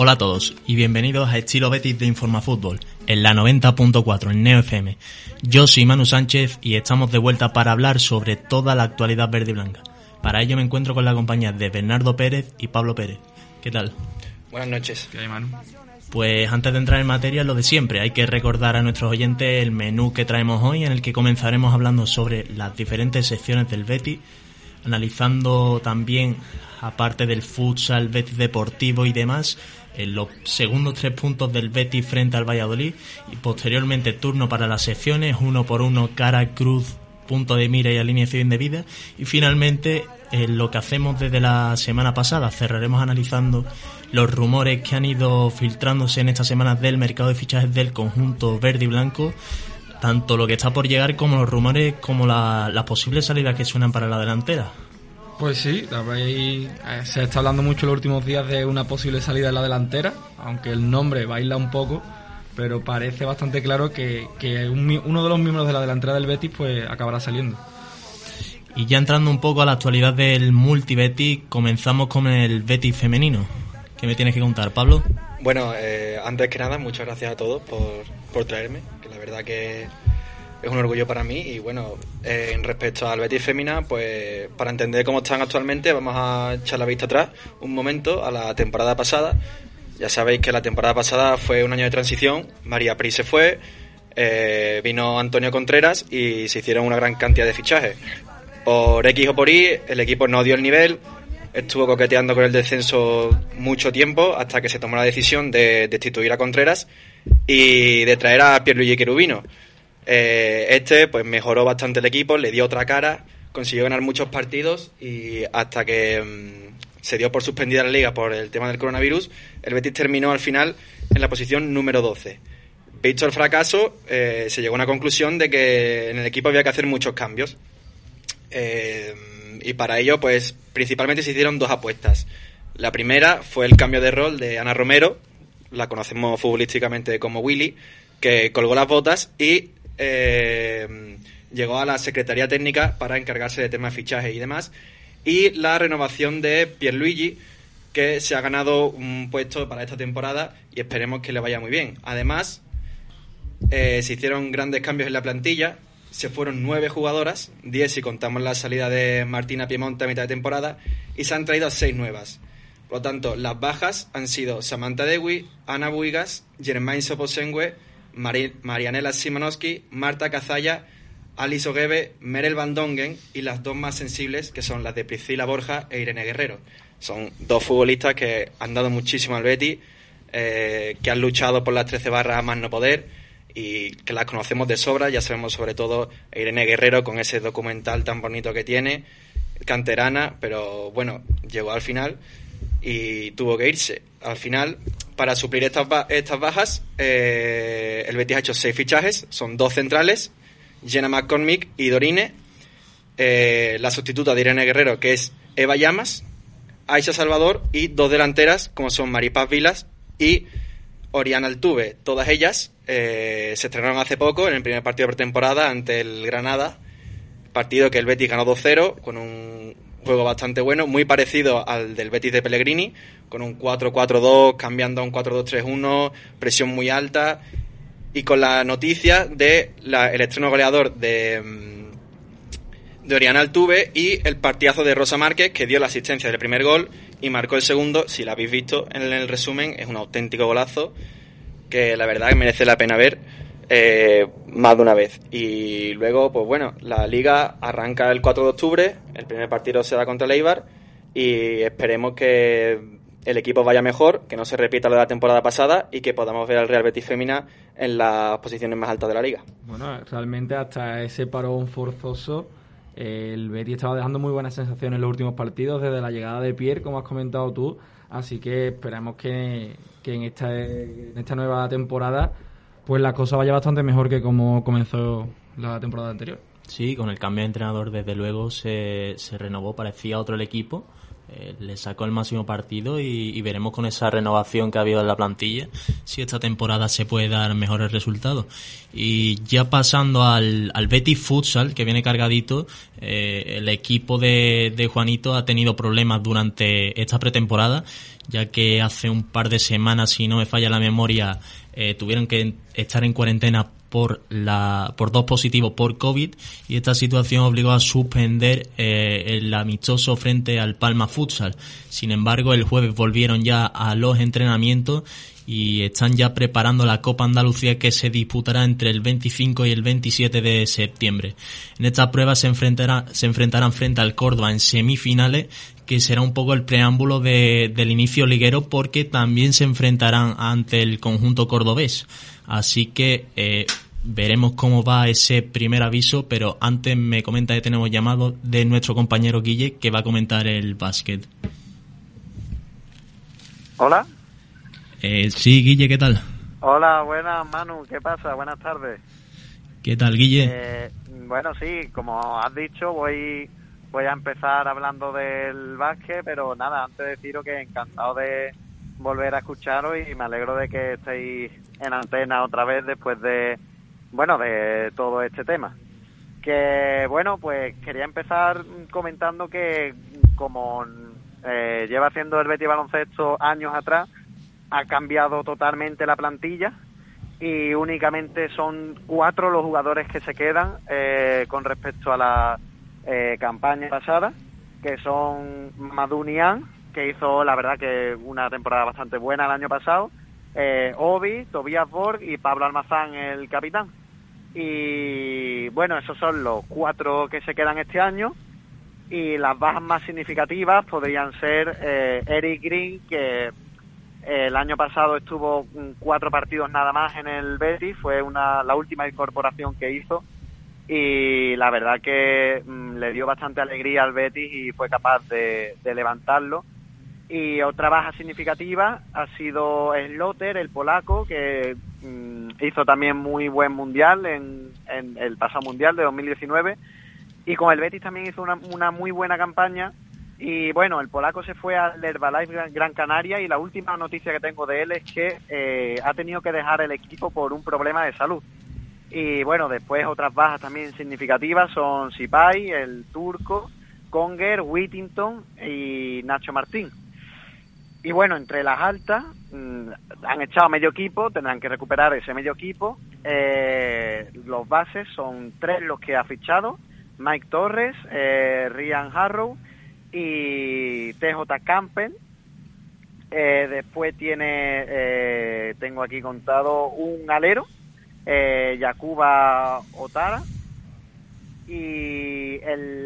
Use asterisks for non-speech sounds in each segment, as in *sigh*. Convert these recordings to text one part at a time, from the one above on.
Hola a todos y bienvenidos a Estilo Betis de Informafútbol en la 90.4 en Neo FM. Yo soy Manu Sánchez y estamos de vuelta para hablar sobre toda la actualidad verde y blanca. Para ello me encuentro con la compañía de Bernardo Pérez y Pablo Pérez. ¿Qué tal? Buenas noches. ¿Qué hay, Manu? Pues antes de entrar en materia, lo de siempre, hay que recordar a nuestros oyentes el menú que traemos hoy, en el que comenzaremos hablando sobre las diferentes secciones del Betis, analizando también, aparte del futsal, Betis deportivo y demás, en los segundos tres puntos del Betis frente al Valladolid y posteriormente turno para las secciones, uno por uno, cara, cruz, punto de mira y alineación de vida y finalmente en lo que hacemos desde la semana pasada, cerraremos analizando los rumores que han ido filtrándose en estas semanas del mercado de fichajes del conjunto verde y blanco, tanto lo que está por llegar como los rumores como la- las posibles salidas que suenan para la delantera. Pues sí, eh, se está hablando mucho en los últimos días de una posible salida en la delantera, aunque el nombre baila un poco, pero parece bastante claro que, que un uno de los miembros de la delantera del Betis pues acabará saliendo. Y ya entrando un poco a la actualidad del multi-Betis, comenzamos con el Betis femenino. ¿Qué me tienes que contar, Pablo? Bueno, eh, antes que nada, muchas gracias a todos por, por traerme, que la verdad que es un orgullo para mí. Y bueno, eh, en respecto al Betis Femina, pues para entender cómo están actualmente, vamos a echar la vista atrás un momento a la temporada pasada. Ya sabéis que la temporada pasada fue un año de transición, María Pri se fue, eh, vino Antonio Contreras y se hicieron una gran cantidad de fichajes. Por X o por Y, el equipo no dio el nivel, estuvo coqueteando con el descenso mucho tiempo hasta que se tomó la decisión de destituir a Contreras y de traer a Pierluigi Cherubino. Eh, este pues mejoró bastante el equipo, le dio otra cara, consiguió ganar muchos partidos y hasta que mm, se dio por suspendida la liga por el tema del coronavirus, el Betis terminó al final en la posición número 12. Visto el fracaso, eh, se llegó a una conclusión de que en el equipo había que hacer muchos cambios. Eh, y para ello, pues principalmente se hicieron dos apuestas. La primera fue el cambio de rol de Ana Romero, la conocemos futbolísticamente como Willy, que colgó las botas y eh, llegó a la Secretaría Técnica para encargarse de temas de fichaje y demás. Y la renovación de Pierluigi, que se ha ganado un puesto para esta temporada y esperemos que le vaya muy bien. Además, eh, se hicieron grandes cambios en la plantilla. Se fueron nueve jugadoras, diez si contamos la salida de Martina Piemonte a mitad de temporada, y se han traído seis nuevas. Por lo tanto, las bajas han sido Samantha Dewi, Ana Buigas, Germain Soposengue, Mari- Marianela Simanowski, Marta Cazalla, Alice Ogebe, Merel Van Dongen y las dos más sensibles, que son las de Priscila Borja e Irene Guerrero. Son dos futbolistas que han dado muchísimo al Betis, eh, que han luchado por las 13 barras a más no poder y que las conocemos de sobra. Ya sabemos sobre todo a Irene Guerrero con ese documental tan bonito que tiene, canterana, pero bueno, llegó al final y tuvo que irse. Al final, para suplir estas, estas bajas, eh, el Betis ha hecho seis fichajes, son dos centrales, Jenna McCormick y Dorine, eh, la sustituta de Irene Guerrero, que es Eva Llamas, Aisha Salvador y dos delanteras, como son Maripaz Vilas y Oriana Altuve. Todas ellas eh, se estrenaron hace poco en el primer partido de pretemporada ante el Granada, partido que el Betis ganó 2-0 con un juego bastante bueno, muy parecido al del Betis de Pellegrini, con un 4-4-2, cambiando a un 4-2-3-1, presión muy alta y con la noticia de la- el estreno goleador de, mm, de Oriana Altuve y el partidazo de Rosa Márquez que dio la asistencia del primer gol y marcó el segundo, si lo habéis visto en el resumen, es un auténtico golazo que la verdad merece la pena ver eh, más de una vez. Y luego, pues bueno, la liga arranca el 4 de octubre, el primer partido será contra el Eibar y esperemos que el equipo vaya mejor, que no se repita lo de la temporada pasada y que podamos ver al Real Betis Femina en las posiciones más altas de la liga. Bueno, realmente hasta ese parón forzoso, el Betis estaba dejando muy buenas sensaciones en los últimos partidos, desde la llegada de Pierre, como has comentado tú, así que esperamos que, que en, esta, en esta nueva temporada pues la cosa vaya bastante mejor que como comenzó la temporada anterior. Sí, con el cambio de entrenador desde luego se, se renovó, parecía otro el equipo, eh, le sacó el máximo partido y, veremos con esa renovación que ha habido en la plantilla si esta temporada se puede dar mejores resultados. Y ya pasando al, al Betis Futsal, que viene cargadito, eh, el equipo de, de Juanito ha tenido problemas durante esta pretemporada, ya que hace un par de semanas, si no me falla la memoria, eh, tuvieron que estar en cuarentena por la por dos positivos por COVID y esta situación obligó a suspender eh, el amistoso frente al Palma Futsal. Sin embargo, el jueves volvieron ya a los entrenamientos y están ya preparando la Copa Andalucía que se disputará entre el 25 y el 27 de septiembre. En esta prueba se, enfrentará, se enfrentarán frente al Córdoba en semifinales que será un poco el preámbulo de, del inicio liguero porque también se enfrentarán ante el conjunto cordobés. Así que eh, veremos cómo va ese primer aviso, pero antes me comenta que tenemos llamado de nuestro compañero Guille que va a comentar el básquet. Hola. Eh, sí, Guille, ¿qué tal? Hola, buenas, Manu, ¿qué pasa? Buenas tardes. ¿Qué tal, Guille? Eh, bueno, sí, como has dicho, voy voy a empezar hablando del básquet, pero nada, antes de deciros que encantado de volver a escucharos y me alegro de que estéis en antena otra vez después de, bueno, de todo este tema. Que, bueno, pues quería empezar comentando que como eh, lleva haciendo el Betty Baloncesto años atrás, ha cambiado totalmente la plantilla y únicamente son cuatro los jugadores que se quedan eh, con respecto a la eh, campaña pasada, que son Madunian, que hizo la verdad que una temporada bastante buena el año pasado, eh, Obi, Tobias Borg y Pablo Almazán, el capitán. Y bueno, esos son los cuatro que se quedan este año. Y las bajas más significativas podrían ser eh, Eric Green, que el año pasado estuvo cuatro partidos nada más en el Betis, fue una, la última incorporación que hizo y la verdad que mm, le dio bastante alegría al Betis y fue capaz de, levantarlo y otra baja significativa ha sido Slotter, el polaco, que mm, hizo también muy buen mundial en, el pasado mundial de 2019. Y con el Betis también hizo una, muy buena campaña. Y bueno, el polaco se fue al Herbalife Gran Canaria y la última noticia que tengo de él es que eh, ha tenido que dejar el equipo por un problema de salud. Y bueno, después otras bajas también significativas son Sipai, el turco, Conger, Whittington y Nacho Martín. Y bueno, entre las altas mm, han echado medio equipo, tendrán que recuperar ese medio equipo. Eh, los bases son tres los que ha fichado, Mike Torres, eh, Ryan Harrow y TJ Campen. Eh, después tiene, tengo aquí contado, un alero, Yakuba Otara. Y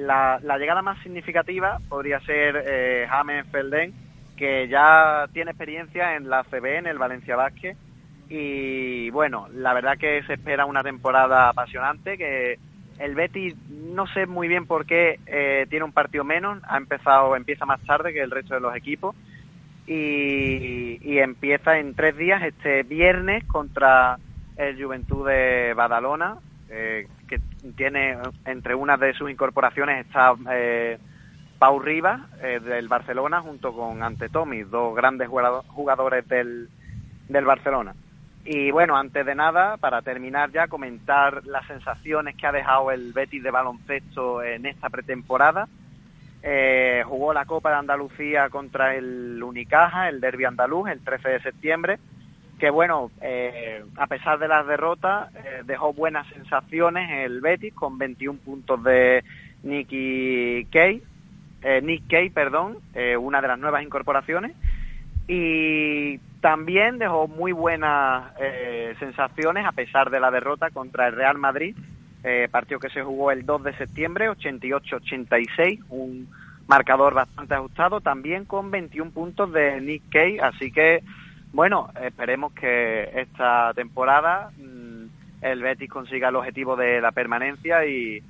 la, llegada más significativa podría ser James Felden, que ya tiene experiencia en la CB, en el Valencia Vázquez. Y bueno, la verdad que se espera una temporada apasionante, que el Betis no sé muy bien por qué eh, tiene un partido menos, ha empezado, empieza más tarde que el resto de los equipos y, empieza en tres días, este viernes contra el Juventud de Badalona, eh, que tiene entre una de sus incorporaciones está eh, Pau Rivas eh, del Barcelona junto con Ante Tomi, dos grandes jugadores del, del Barcelona. Y bueno, antes de nada, para terminar ya, comentar las sensaciones que ha dejado el Betis de baloncesto en esta pretemporada. Eh, jugó la Copa de Andalucía contra el Unicaja, el Derby andaluz, el 13 de septiembre, que bueno, eh, a pesar de las derrotas, dejó buenas sensaciones el Betis con 21 puntos de Nicky Kay, eh, Nick Kay, perdón, eh, una de las nuevas incorporaciones. Y también dejó muy buenas eh, sensaciones a pesar de la derrota contra el Real Madrid, partido que se jugó el 2 de septiembre, 88-86, un marcador bastante ajustado, también con 21 puntos de Nick Kay. Así que, bueno, esperemos que esta temporada mm, el Betis consiga el objetivo de la permanencia y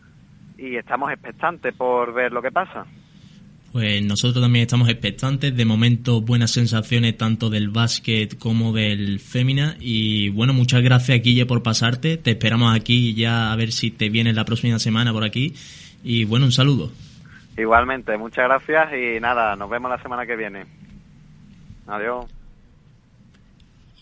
estamos expectantes por ver lo que pasa. Pues nosotros también estamos expectantes. De momento, buenas sensaciones tanto del básquet como del fémina. Y bueno, muchas gracias, Guille, por pasarte. Te esperamos aquí ya a ver si te vienes la próxima semana por aquí. Y bueno, un saludo. Igualmente, muchas gracias y nada, nos vemos la semana que viene. Adiós.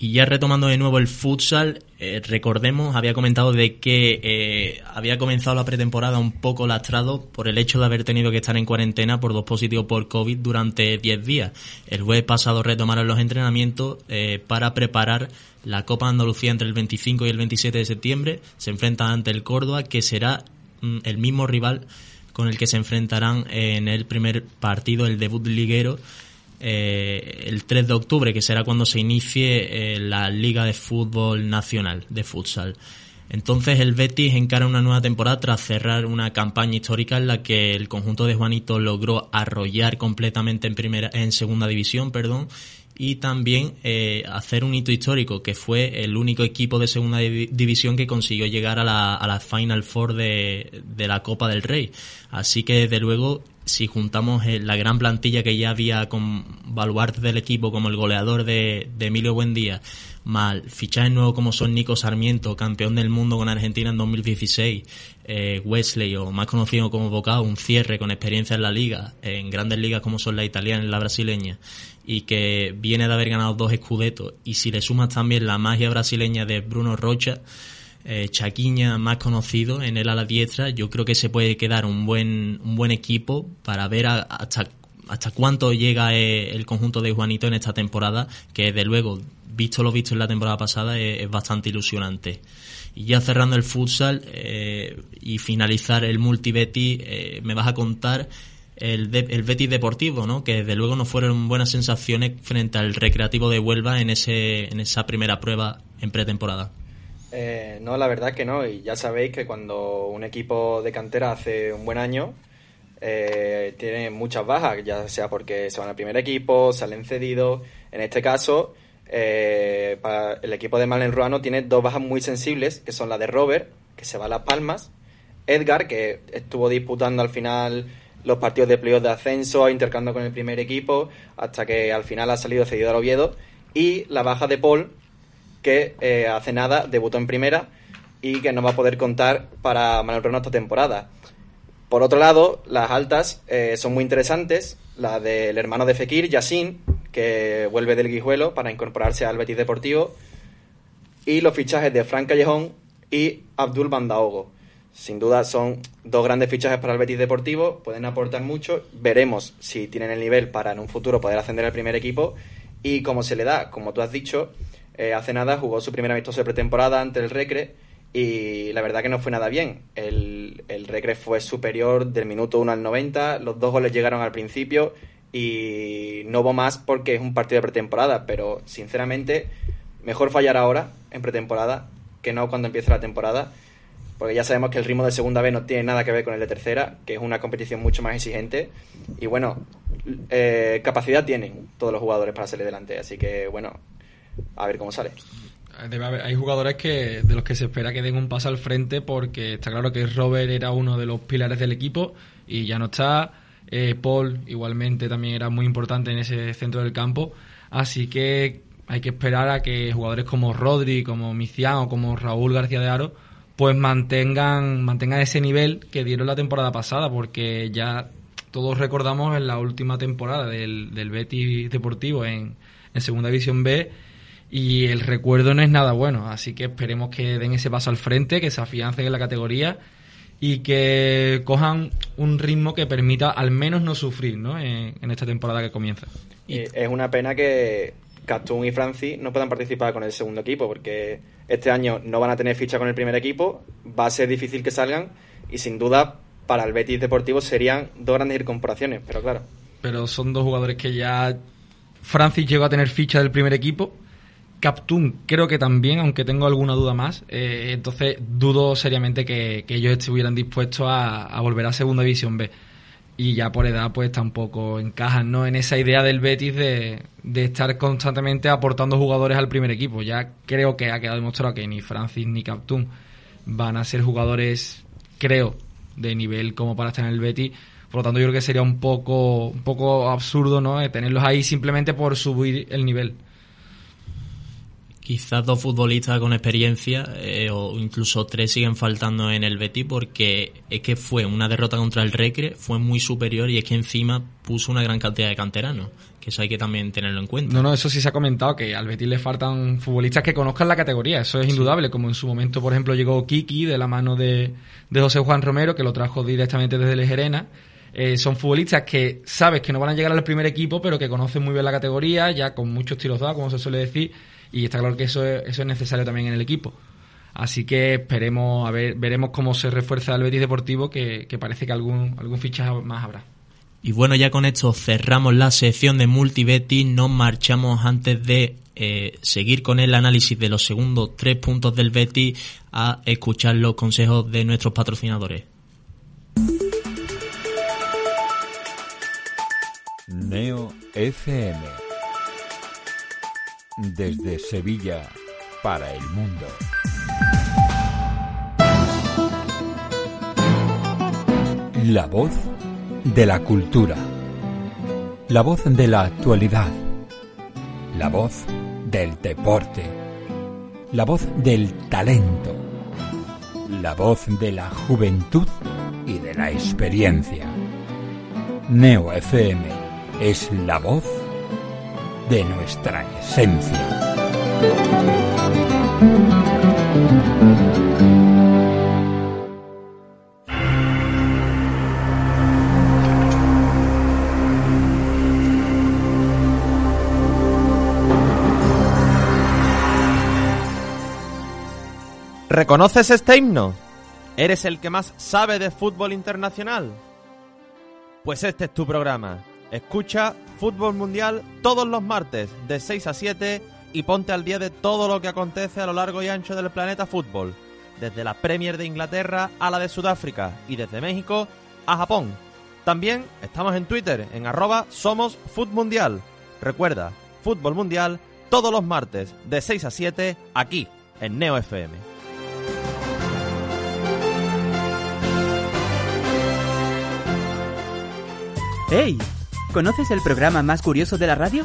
Y ya retomando de nuevo el futsal, eh, recordemos, había comentado de que eh, había comenzado la pretemporada un poco lastrado por el hecho de haber tenido que estar en cuarentena por dos positivos por COVID durante 10 días. El jueves pasado retomaron los entrenamientos eh, para preparar la Copa Andalucía entre el 25 y el 27 de septiembre. Se enfrentan ante el Córdoba, que será mm, el mismo rival con el que se enfrentarán en el primer partido, el debut liguero eh, el 3 de octubre, que será cuando se inicie eh, la Liga de Fútbol Nacional de Futsal. Entonces el Betis encara una nueva temporada tras cerrar una campaña histórica en la que el conjunto de Juanito logró arrollar completamente en primera, en segunda división, perdón, y también eh, hacer un hito histórico que fue el único equipo de segunda división que consiguió llegar a la, a la Final Four de, de la Copa del Rey. Así que desde luego si juntamos eh, la gran plantilla que ya había con baluarte del equipo como el goleador de, Emilio Buendía, más fichajes nuevos como son Nico Sarmiento, campeón del mundo con Argentina en 2016, eh, Wesley o más conocido como Bocao, un cierre con experiencia en la liga, en grandes ligas como son la italiana y la brasileña, y que viene de haber ganado dos escudetos, y si le sumas también la magia brasileña de Bruno Rocha, eh, Chaquiña más conocido en el ala diestra, yo creo que se puede quedar un buen, un buen equipo para ver hasta, hasta cuánto llega eh, el conjunto de Juanito en esta temporada, que de luego, visto lo visto en la temporada pasada, es, bastante ilusionante. Y ya cerrando el futsal eh, y finalizar el multibeti, me vas a contar el, el Betis Deportivo, ¿no? que desde luego no fueron buenas sensaciones frente al Recreativo de Huelva en, ese, en esa primera prueba en pretemporada. Eh, no, la verdad que no. Y ya sabéis que cuando un equipo de cantera hace un buen año, eh, tiene muchas bajas, ya sea porque se van al primer equipo, salen cedidos. En este caso, eh, el equipo de Malen Ruano tiene dos bajas muy sensibles, que son la de Robert, que se va a Las Palmas, Edgar, que estuvo disputando al final los partidos de playoff de ascenso, intercambiando con el primer equipo, hasta que al final ha salido cedido al Oviedo, y la baja de Paul, que eh, hace nada debutó en primera y que no va a poder contar para Manuel Renault esta temporada. Por otro lado, las altas eh, son muy interesantes. La del hermano de Fekir, Yassin, que vuelve del Guijuelo para incorporarse al Betis Deportivo. Y los fichajes de Frank Callejón y Abdul Bandaogo. Sin duda son dos grandes fichajes para el Betis Deportivo, pueden aportar mucho. Veremos si tienen el nivel para en un futuro poder ascender al primer equipo. Y como se le da, como tú has dicho, eh, hace nada jugó su primer amistoso de pretemporada ante el Recre y la verdad que no fue nada bien. El, el Recre fue superior del minuto 1 al 90, los dos goles llegaron al principio y no hubo más porque es un partido de pretemporada, pero sinceramente mejor fallar ahora en pretemporada que no cuando empiece la temporada, porque ya sabemos que el ritmo de segunda vez no tiene nada que ver con el de tercera, que es una competición mucho más exigente y bueno, eh, capacidad tienen todos los jugadores para salir delante, así que bueno, a ver cómo sale. hay jugadores que de los que se espera que den un paso al frente porque está claro que Robert era uno de los pilares del equipo y ya no está. Eh, Paul igualmente también era muy importante en ese centro del campo. Así que hay que esperar a que jugadores como Rodri, como Micián o como Raúl García de Aro pues mantengan, mantengan ese nivel que dieron la temporada pasada porque ya todos recordamos en la última temporada del, del Betis Deportivo en, en Segunda División B y el recuerdo no es nada bueno, así que esperemos que den ese paso al frente, que se afiancen en la categoría y que cojan un ritmo que permita al menos no sufrir ¿no? En, esta temporada que comienza. Y es una pena que Castún y Francis no puedan participar con el segundo equipo, porque este año no van a tener ficha con el primer equipo, va a ser difícil que salgan y sin duda para el Betis Deportivo serían dos grandes incorporaciones, pero claro. Pero son dos jugadores que ya Francis llegó a tener ficha del primer equipo Captun creo que también, aunque tengo alguna duda más. Eh, entonces dudo seriamente que, ellos estuvieran dispuestos a, volver a Segunda División B. Y ya por edad pues tampoco encajan ¿no? en esa idea del Betis de, estar constantemente aportando jugadores al primer equipo. Ya creo que ha quedado demostrado que ni Francis ni Captun van a ser jugadores, creo, de nivel como para estar en el Betis. Por lo tanto, yo creo que sería un poco, un poco absurdo ¿no? Eh, tenerlos ahí simplemente por subir el nivel. Quizás dos futbolistas con experiencia eh, o incluso tres siguen faltando en el Betis porque es que fue una derrota contra el Recre, fue muy superior y es que encima puso una gran cantidad de canteranos, que eso hay que también tenerlo en cuenta. No, no, eso sí se ha comentado, que al Betis le faltan futbolistas que conozcan la categoría, eso es indudable, como en su momento, por ejemplo, llegó Kiki de la mano de, de José Juan Romero, que lo trajo directamente desde Lejerena. Eh, son futbolistas que sabes que no van a llegar al primer equipo, pero que conocen muy bien la categoría, ya con muchos tiros dados, como se suele decir, y está claro que eso es, eso es necesario también en el equipo. Así que esperemos, a ver, veremos cómo se refuerza el Betis Deportivo, que, que parece que algún, algún fichaje más habrá. Y bueno, ya con esto cerramos la sección de Multibeti, nos marchamos antes de eh, seguir con el análisis de los segundos tres puntos del Betis a escuchar los consejos de nuestros patrocinadores. Neo FM. Desde Sevilla para el mundo. La voz de la cultura. La voz de la actualidad. La voz del deporte. La voz del talento. La voz de la juventud y de la experiencia. Neo FM es la voz de nuestra esencia. ¿Reconoces este himno? ¿Eres el que más sabe de fútbol internacional? Pues este es tu programa. Escucha Fútbol Mundial todos los martes de 6 a 7 y ponte al día de todo lo que acontece a lo largo y ancho del planeta fútbol, desde la Premier de Inglaterra a la de Sudáfrica y desde México a Japón. También estamos en Twitter en arroba somos Mundial. Recuerda, Fútbol Mundial todos los martes de 6 a 7 aquí en Neo FM. ¡Hey! ¿Conoces el programa más curioso de la radio?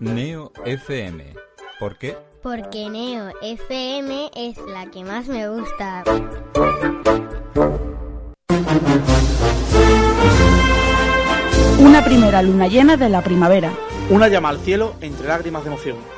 Neo FM. ¿Por qué? Porque Neo FM es la que más me gusta. Una primera luna llena de la primavera. Una llama al cielo entre lágrimas de emoción.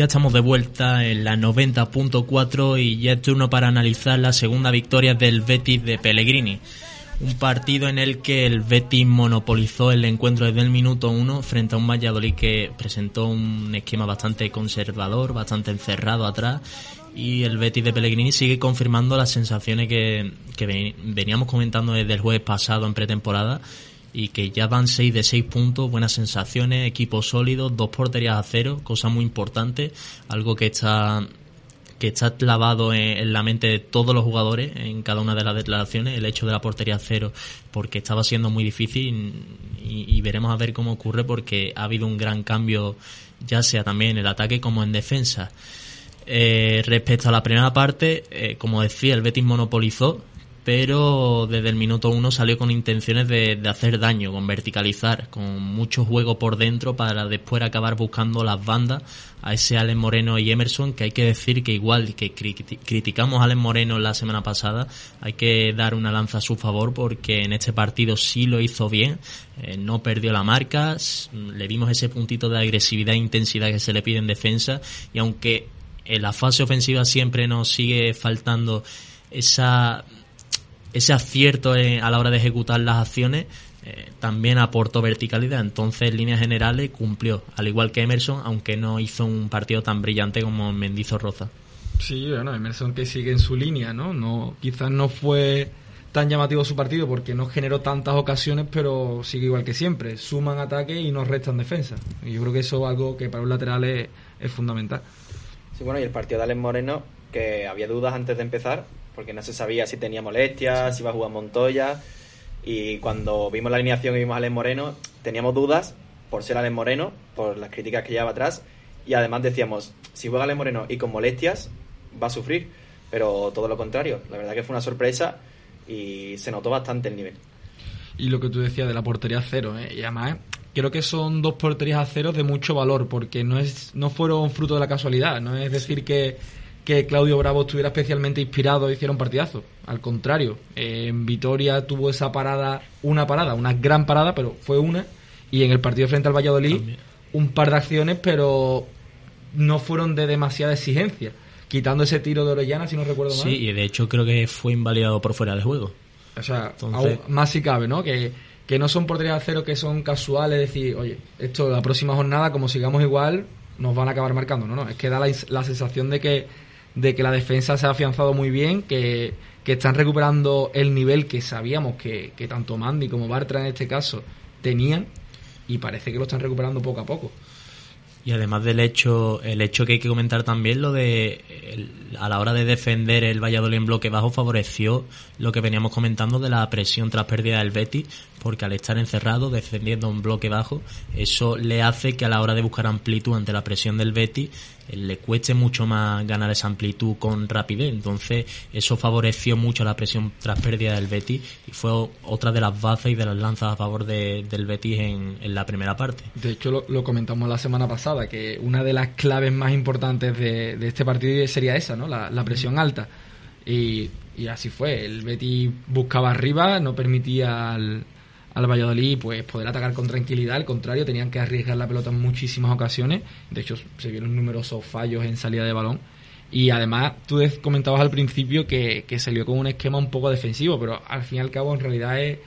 Ya estamos de vuelta en la 90.4 y ya es turno para analizar la segunda victoria del Betis de Pellegrini. Un partido en el que el Betis monopolizó el encuentro desde el minuto 1 frente a un Valladolid que presentó un esquema bastante conservador, bastante encerrado atrás y el Betis de Pellegrini sigue confirmando las sensaciones que, que veníamos comentando desde el jueves pasado en pretemporada y que ya van 6 de 6 puntos, buenas sensaciones, equipo sólido, dos porterías a cero, cosa muy importante, algo que está que está clavado en, la mente de todos los jugadores en cada una de las declaraciones, el hecho de la portería a cero, porque estaba siendo muy difícil y, veremos a ver cómo ocurre porque ha habido un gran cambio, ya sea también en el ataque como en defensa. Eh, respecto a la primera parte, eh, como decía, el Betis monopolizó, pero desde el minuto uno salió con intenciones de, de, hacer daño, con verticalizar, con mucho juego por dentro para después acabar buscando las bandas a ese Alex Moreno y Emerson, que hay que decir que igual que criticamos a Alex Moreno la semana pasada, hay que dar una lanza a su favor porque en este partido sí lo hizo bien, eh, no perdió la marca, le dimos ese puntito de agresividad e intensidad que se le pide en defensa y aunque en la fase ofensiva siempre nos sigue faltando esa ese acierto a la hora de ejecutar las acciones eh, también aportó verticalidad. Entonces, en líneas generales, cumplió, al igual que Emerson, aunque no hizo un partido tan brillante como Roza Sí, bueno, Emerson que sigue en su línea, ¿no? no Quizás no fue tan llamativo su partido porque no generó tantas ocasiones, pero sigue igual que siempre. Suman ataque y nos restan defensa. Y yo creo que eso es algo que para un lateral es, es fundamental. Sí, bueno, y el partido de Alex Moreno, que había dudas antes de empezar, porque no se sabía si tenía molestias, si iba a jugar Montoya. Y cuando vimos la alineación y vimos a Alex Moreno, teníamos dudas por ser Alex Moreno, por las críticas que llevaba atrás. Y además decíamos, si juega Alex Moreno y con molestias, va a sufrir. Pero todo lo contrario, la verdad que fue una sorpresa y se notó bastante el nivel. Y lo que tú decías de la portería cero, ¿eh? y además creo que son dos porterías a cero de mucho valor, porque no, es, no fueron fruto de la casualidad, no es decir que que Claudio Bravo estuviera especialmente inspirado y hiciera un partidazo. Al contrario, en Vitoria tuvo esa parada, una parada, una gran parada, pero fue una. Y en el partido frente al Valladolid, un par de acciones, pero no fueron de demasiada exigencia. Quitando ese tiro de Orellana, si no recuerdo mal. Sí, y de hecho creo que fue invalidado por fuera del juego. O sea, más si cabe, ¿no? Que, que no son porterías de cero que son casuales, decir, oye, esto la próxima jornada, como sigamos igual, nos van a acabar marcando. No, no, es que da la sensación de que de que la defensa se ha afianzado muy bien, que, están recuperando el nivel que sabíamos que, que tanto Mandy como Bartra en este caso tenían y parece que lo están recuperando poco a poco. Y además del hecho, el hecho que hay que comentar también, lo de a la hora de defender el Valladolid en bloque bajo favoreció lo que veníamos comentando de la presión tras pérdida del Betis, porque al estar encerrado, defendiendo un bloque bajo, eso le hace que a la hora de buscar amplitud ante la presión del Betis, le cueste mucho más ganar esa amplitud con rapidez. Entonces, eso favoreció mucho la presión tras pérdida del Betis y fue otra de las bases y de las lanzas a favor del Betis en, la primera parte. De hecho, lo, comentamos la semana pasada, que una de las claves más importantes de, este partido sería esa, ¿no? La, presión alta. Y, y así fue. El Betis buscaba arriba, no permitía al al Valladolid pues poder atacar con tranquilidad, al contrario, tenían que arriesgar la pelota en muchísimas ocasiones, de hecho se vieron numerosos fallos en salida de balón. Y además tú comentabas al principio que, que salió con un esquema un poco defensivo, pero al fin y al cabo en realidad es,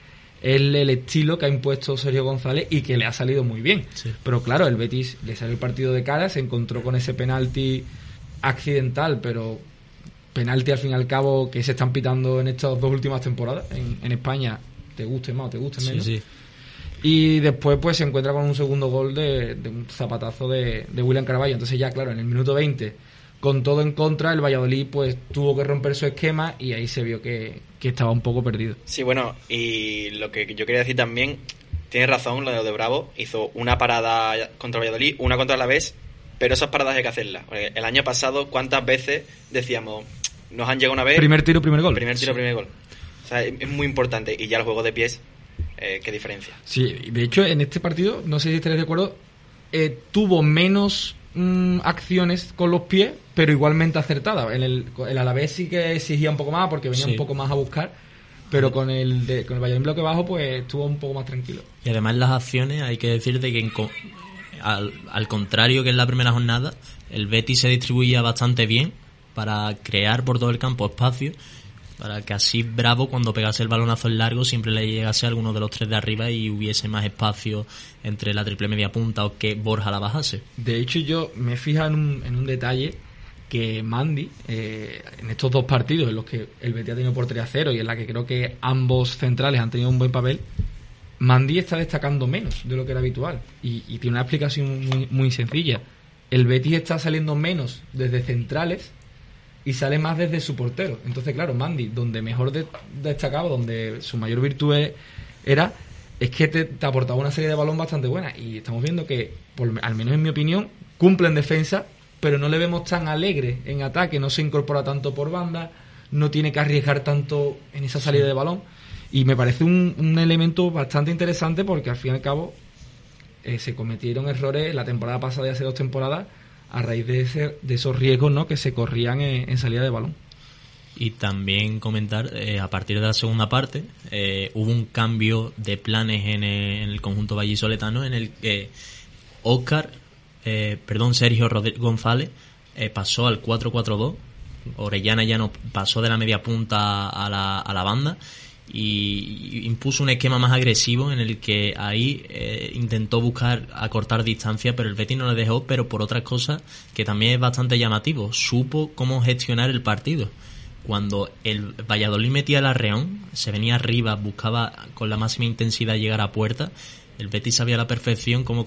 el, estilo que ha impuesto Sergio González y que le ha salido muy bien. Pero claro, el Betis le salió el partido de cara, se encontró con ese penalti accidental, pero penalti al fin y al cabo que se están pitando en estas dos últimas temporadas en, en España te guste más o te guste menos. Y después pues se encuentra con un segundo gol de, un zapatazo de, William Caraballo. Entonces ya, claro, en el minuto 20, con todo en contra, el Valladolid pues tuvo que romper su esquema y ahí se vio que, estaba un poco perdido. Sí, bueno, y lo que yo quería decir también, tiene razón lo de Bravo, hizo una parada contra el Valladolid, una contra la vez, pero esas paradas hay que hacerlas. el año pasado, ¿cuántas veces decíamos, nos han llegado una vez... Primer tiro, primer gol. Primer tiro, primer gol. O sea, es muy importante. Y ya el juego de pies, eh, ¿qué diferencia? Sí, de hecho, en este partido, no sé si estaréis de acuerdo, eh, tuvo menos mm, acciones con los pies, pero igualmente acertada. En el, el Alavés sí que exigía un poco más porque venía un poco más a buscar. Pero con el, de, con el Valladolid bloque bajo, pues estuvo un poco más tranquilo. Y además las acciones, hay que decirte que al, al contrario que en la primera jornada, el Betis se distribuía bastante bien para crear por todo el campo espacio para que así Bravo cuando pegase el balonazo en largo siempre le llegase a alguno de los tres de arriba y hubiese más espacio entre la triple media punta o que Borja la bajase. De hecho yo me fijo en un, en un detalle que Mandy, eh, en estos dos partidos en los que el Betis ha tenido portería cero y en la que creo que ambos centrales han tenido un buen papel, Mandy está destacando menos de lo que era habitual. Y, tiene una explicación muy, muy sencilla. El Betis está saliendo menos desde centrales y sale más desde su portero. Entonces, claro, Mandy, donde mejor destacaba, donde su mayor virtud era, es que te, aportaba una serie de balón bastante buena. Y estamos viendo que, al menos en mi opinión, cumple en defensa, pero no le vemos tan alegre en ataque, no se incorpora tanto por banda, no tiene que arriesgar tanto en esa salida de balón. Y me parece un, un elemento bastante interesante porque al fin y al cabo eh, se cometieron errores la temporada pasada y hace dos temporadas a raíz de, ese- de esos riesgos ¿no? que se corrían en, salida de balón. Y también comentar, eh, a partir de la segunda parte, eh, hubo un cambio de planes en el, en el conjunto vallisoletano en el que Oscar, eh, perdón, Sergio Rodri- González eh, pasó al 4-4-2. Orellana ya no pasó de la media punta a la, a la banda y impuso un esquema más agresivo en el que ahí eh, intentó buscar acortar distancia, pero el Betis no le dejó, pero por otras cosas que también es bastante llamativo, supo cómo gestionar el partido. Cuando el Valladolid metía el arreón, se venía arriba, buscaba con la máxima intensidad llegar a puerta, el Betis sabía a la perfección cómo,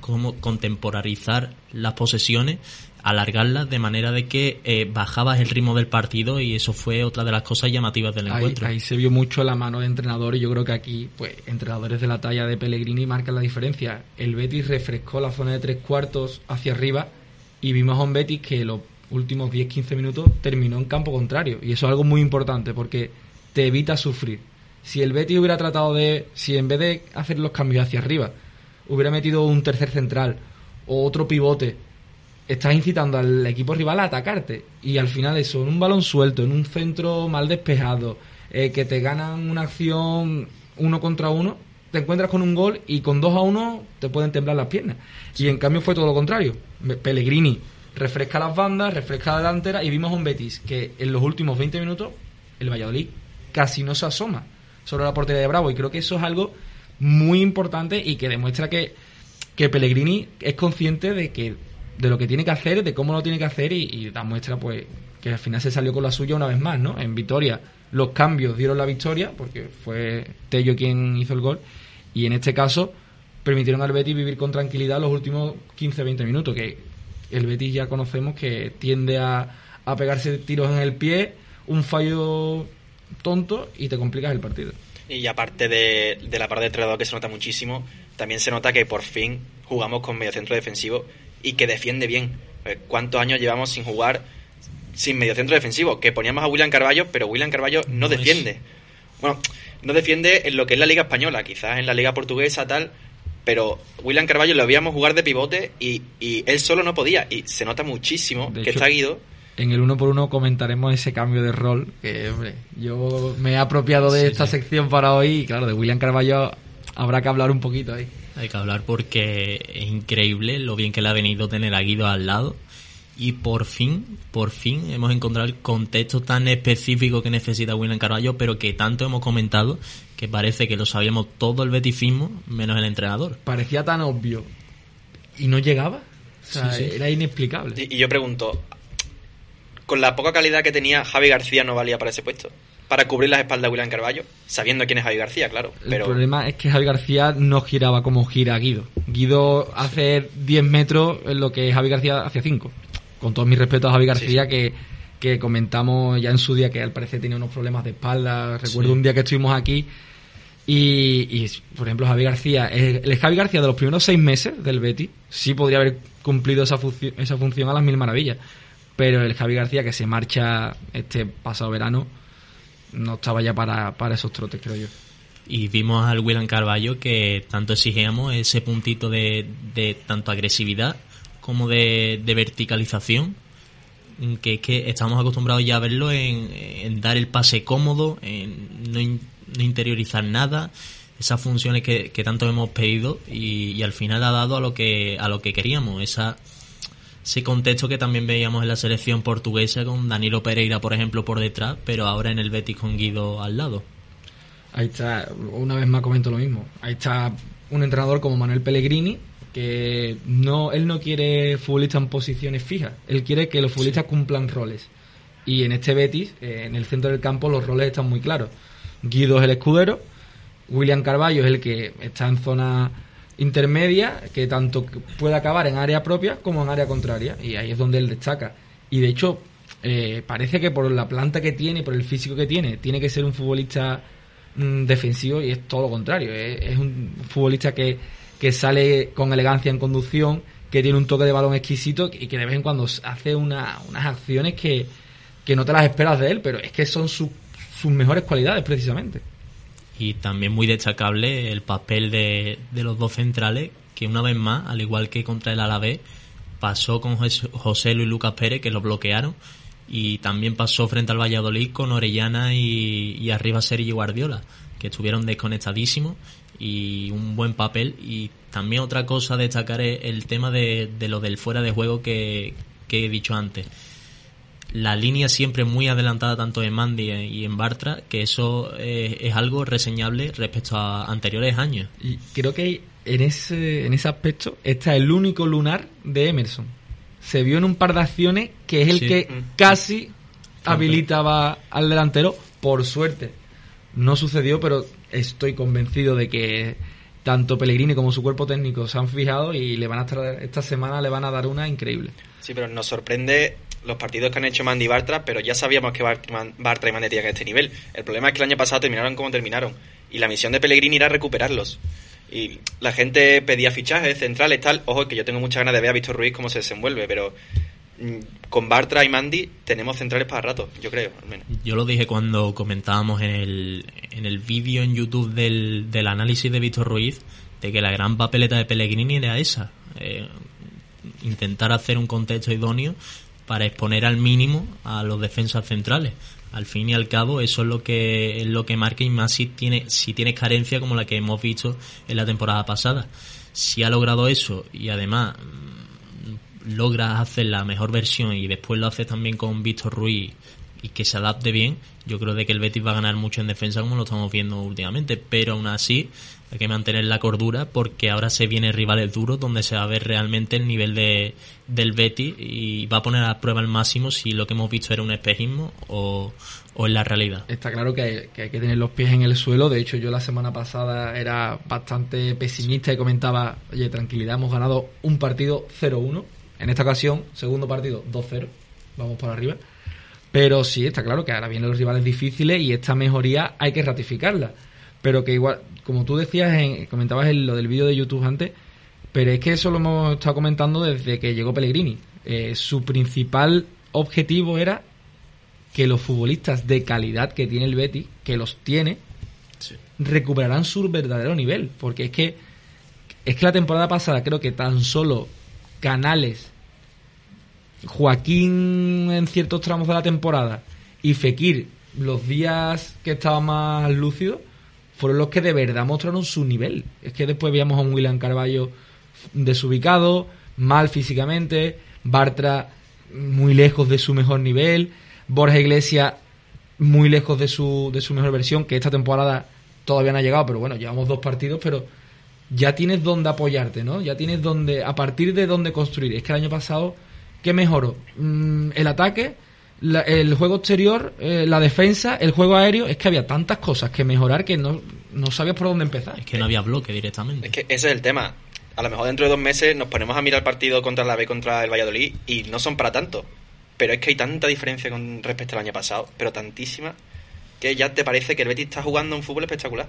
cómo contemporarizar las posesiones, alargarlas de manera de que eh, bajabas el ritmo del partido y eso fue otra de las cosas llamativas del Ahí, encuentro. ahí se vio mucho la mano de entrenador y yo creo que aquí, pues, entrenadores de la talla de Pellegrini marcan la diferencia. El Betis refrescó la zona de tres cuartos hacia arriba y vimos a un Betis que los últimos 10-15 minutos terminó en campo contrario. Y eso es algo muy importante porque te evita sufrir. Si el Betis hubiera tratado de, si en vez de hacer los cambios hacia arriba, hubiera metido un tercer central o otro pivote, estás incitando al equipo rival a atacarte. Y al final eso, en un balón suelto, en un centro mal despejado, eh, que te ganan una acción uno contra uno, te encuentras con un gol y con dos a uno te pueden temblar las piernas. Y en cambio fue todo lo contrario. Pellegrini refresca las bandas, refresca la delantera y vimos a un Betis que en los últimos 20 minutos el Valladolid casi no se asoma sobre la portería de Bravo y creo que eso es algo muy importante y que demuestra que, que Pellegrini es consciente de que de lo que tiene que hacer, de cómo lo tiene que hacer y, y da muestra pues que al final se salió con la suya una vez más, ¿no? En Vitoria los cambios dieron la victoria porque fue Tello quien hizo el gol y en este caso permitieron al Betis vivir con tranquilidad los últimos 15-20 minutos que el Betis ya conocemos que tiende a, a pegarse tiros en el pie, un fallo tonto y te complicas el partido. Y aparte de, de la parte de entrenador que se nota muchísimo, también se nota que por fin jugamos con mediocentro defensivo y que defiende bien. Eh, ¿Cuántos años llevamos sin jugar sin mediocentro defensivo? Que poníamos a William Carballo, pero William Carballo no, No es- defiende. Bueno, no defiende en lo que es la liga española, quizás en la liga portuguesa tal, pero William Carballo lo veíamos jugar de pivote y, y él solo no podía. Y se nota muchísimo De que hecho, está Guido. En el uno por uno comentaremos ese cambio de rol que, hombre, yo me he apropiado de Sí, esta sí. sección para hoy y claro, de William Carballo habrá que hablar un poquito ahí. Hay que hablar porque es increíble lo bien que le ha venido tener a Guido al lado. Y por fin, por fin hemos encontrado el contexto tan específico que necesita William Carballo, pero que tanto hemos comentado que parece que lo sabíamos todo el betifismo, menos el entrenador. Parecía tan obvio y no llegaba. O sea, Sí, sí. era inexplicable. Y, y yo pregunto, con la poca calidad que tenía, Javi García no valía para ese puesto. Para cubrir las espaldas de William Carballo, sabiendo quién es Javi García, claro. El Pero problema es que Javi García no giraba como gira Guido. Guido hace 10 metros en lo que Javi García hacía 5. Con todo mi respeto a Javi García, que, que comentamos ya en su día que al parecer tenía unos problemas de espalda. Recuerdo Sí. un día que estuvimos aquí y, y, por ejemplo, Javi García, el, el Javi García de los primeros seis meses del Betis sí podría haber cumplido esa, funci- esa función a las mil maravillas. Pero el Javi García que se marcha este pasado verano no estaba ya para, para esos trotes, creo yo. Y vimos al William Carballo que tanto exigíamos ese puntito de, de tanto agresividad como de, de verticalización, que es que estamos acostumbrados ya a verlo en, dar el pase cómodo, en no, no interiorizar nada, esas funciones que, que tanto hemos pedido y, y al final ha dado a lo que a lo que queríamos, esa ese contexto que también veíamos en la selección portuguesa con Danilo Pereira, por ejemplo, por detrás, pero ahora en el Betis con Guido al lado. Ahí está, una vez más comento lo mismo. Ahí está un entrenador como Manuel Pellegrini, que no, él no quiere futbolistas en posiciones fijas, él quiere que los futbolistas cumplan roles. Y en este Betis, eh, en el centro del campo, los roles están muy claros. Guido es el escudero, William Carballo es el que está en zona intermedia, que tanto puede acabar en área propia como en área contraria, y ahí es donde él destaca. Y de hecho, eh, parece que por la planta que tiene, por el físico que tiene, tiene que ser un futbolista mm, defensivo y es todo lo contrario. Es, un futbolista que, que sale con elegancia en conducción, que tiene un toque de balón exquisito y que de vez en cuando hace una- unas acciones que, que no te las esperas de él, pero es que son su- sus mejores cualidades precisamente. Y también muy destacable el papel de, de los dos centrales, que una vez más, al igual que contra el Alavés, pasó con José Luis Lucas Pérez, que lo bloquearon, y también pasó frente al Valladolid con Orellana y, y arriba Sergio Guardiola, que estuvieron desconectadísimos y un buen papel. Y también otra cosa a destacar es el tema de, de lo del fuera de juego que, que he dicho antes la línea siempre muy adelantada tanto en Mandy y en Bartra, que eso eh, es algo reseñable respecto a anteriores años. Y creo que en ese, en ese aspecto está el único lunar de Emerson. Se vio en un par de acciones que es el Sí. que Mm. casi habilitaba al delantero. Por suerte, no sucedió, pero estoy convencido de que tanto Pellegrini como su cuerpo técnico se han fijado y le van a estar, esta semana le van a dar una increíble. Sí, pero nos sorprende los partidos que han hecho Mandy y Bartra, pero ya sabíamos que Bart- Bartra y Mandy tenían este nivel. El problema es que el año pasado terminaron como terminaron. Y la misión de Pellegrini era recuperarlos. Y la gente pedía fichajes centrales, tal. Ojo, que yo tengo muchas ganas de ver a Víctor Ruiz cómo se desenvuelve, pero mm, con Bartra y Mandy tenemos centrales para rato, yo creo, al menos. Yo lo dije cuando comentábamos en el, en el vídeo en YouTube del, del análisis de Víctor Ruiz, de que la gran papeleta de Pellegrini era esa. eh, intentar hacer un contexto idóneo para exponer al mínimo a los defensas centrales. Al fin y al cabo, eso es lo que es lo que marca y más si tiene si tienes carencia como la que hemos visto en la temporada pasada. Si ha logrado eso y además mm, logras hacer la mejor versión y después lo haces también con Víctor Ruiz y que se adapte bien, yo creo de que el Betis va a ganar mucho en defensa como lo estamos viendo últimamente, pero aún así hay que mantener la cordura porque ahora se vienen rivales duros donde se va a ver realmente el nivel de, del Betis y va a poner a prueba al máximo si lo que hemos visto era un espejismo o, o es la realidad. Está claro que hay, que hay que tener los pies en el suelo. De hecho, yo la semana pasada era bastante pesimista y comentaba, oye, tranquilidad, hemos ganado un partido 0-1. En esta ocasión, segundo partido 2-0. Vamos por arriba. Pero sí, está claro que ahora vienen los rivales difíciles y esta mejoría hay que ratificarla. Pero que igual, como tú decías, en- comentabas en lo del vídeo de YouTube antes, pero es que eso lo hemos estado comentando desde que llegó Pellegrini. Eh, su principal objetivo era que los futbolistas de calidad que tiene el Betis, que los tiene, recuperarán su verdadero nivel. Porque es que, es que la temporada pasada creo que tan solo Canales, Joaquín en ciertos tramos de la temporada y Fekir, los días que estaba más lúcido, fueron los que de verdad mostraron su nivel. Es que después veíamos a un William Carballo desubicado, mal físicamente, Bartra muy lejos de su mejor nivel, Borja Iglesias muy lejos de su, de su mejor versión, que esta temporada todavía no ha llegado, pero bueno, llevamos dos partidos, pero ya tienes donde apoyarte, ¿no? Ya tienes donde, a partir de donde construir. Es que el año pasado, ¿qué mejoró? Mm, el ataque, la- el juego exterior, eh, la defensa, el juego aéreo, es que había tantas cosas que mejorar que no, no sabías por dónde empezar. Es que no había bloque directamente. Es que ese es el tema. A lo mejor dentro de dos meses nos ponemos a mirar el partido contra la B contra el Valladolid y no son para tanto. Pero es que hay tanta diferencia con respecto al año pasado, pero tantísima, que ya te parece que el Betis está jugando un fútbol espectacular.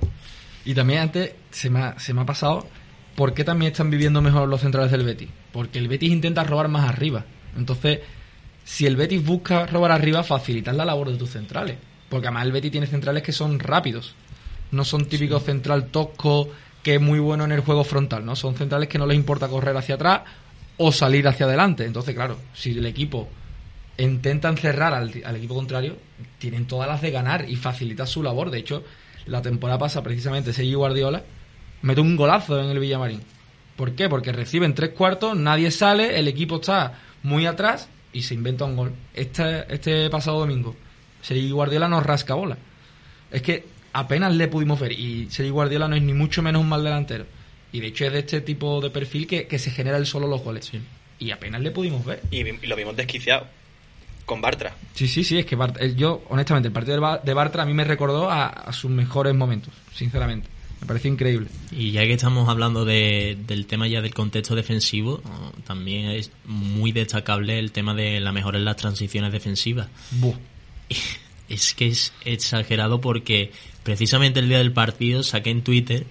Y también antes se me ha, se me ha pasado por qué también están viviendo mejor los centrales del Betis. Porque el Betis intenta robar más arriba. Entonces, si el Betis busca robar arriba, facilitar la labor de tus centrales. Porque además el Betis tiene centrales que son rápidos. No son típicos central tosco que es muy bueno en el juego frontal, ¿no? Son centrales que no les importa correr hacia atrás o salir hacia adelante. Entonces, claro, si el equipo intenta encerrar al, al equipo contrario, tienen todas las de ganar y facilitar su labor. De hecho, la temporada pasa precisamente Sergio Guardiola mete un golazo en el Villamarín. ¿Por qué? Porque reciben tres cuartos, nadie sale, el equipo está muy atrás y se inventa un gol. Este, este pasado domingo, Sergio Guardiola nos rasca bola. Es que apenas le pudimos ver y Sergio Guardiola no es ni mucho menos un mal delantero. Y de hecho es de este tipo de perfil que, que se genera el solo los goles. Y apenas le pudimos ver. Y, lo vimos desquiciado con Bartra. Sí, sí, sí, es que Bart- eh, yo, honestamente, el partido de Ba- de Bartra a mí me recordó a, a sus mejores momentos, sinceramente. Me pareció increíble. Y ya que estamos hablando de- del tema ya del contexto defensivo, también es muy destacable el tema de la mejora en las transiciones defensivas. Buh. *laughs* Es que es exagerado porque precisamente el día del partido saqué en Twitter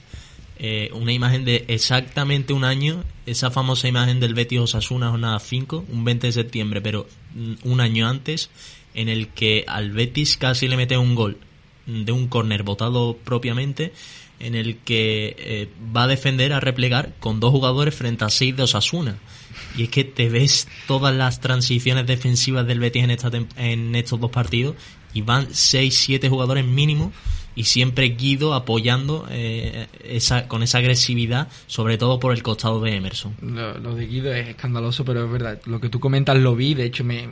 eh, una imagen de exactamente un año, esa famosa imagen del Betis Osasuna jornada 5, un 20 de septiembre, pero mm, un año antes, en el que al Betis casi le mete un gol de un córner votado propiamente, en el que eh, va a defender a replegar con dos jugadores frente a seis de Osasuna. Y es que te ves todas las transiciones defensivas del Betis en, esta en estos dos partidos y van 6-7 jugadores mínimo y siempre Guido apoyando eh, esa, con esa agresividad, sobre todo por el costado de Emerson. Lo, de Guido es escandaloso, pero es verdad. Lo que tú comentas lo vi, de hecho me-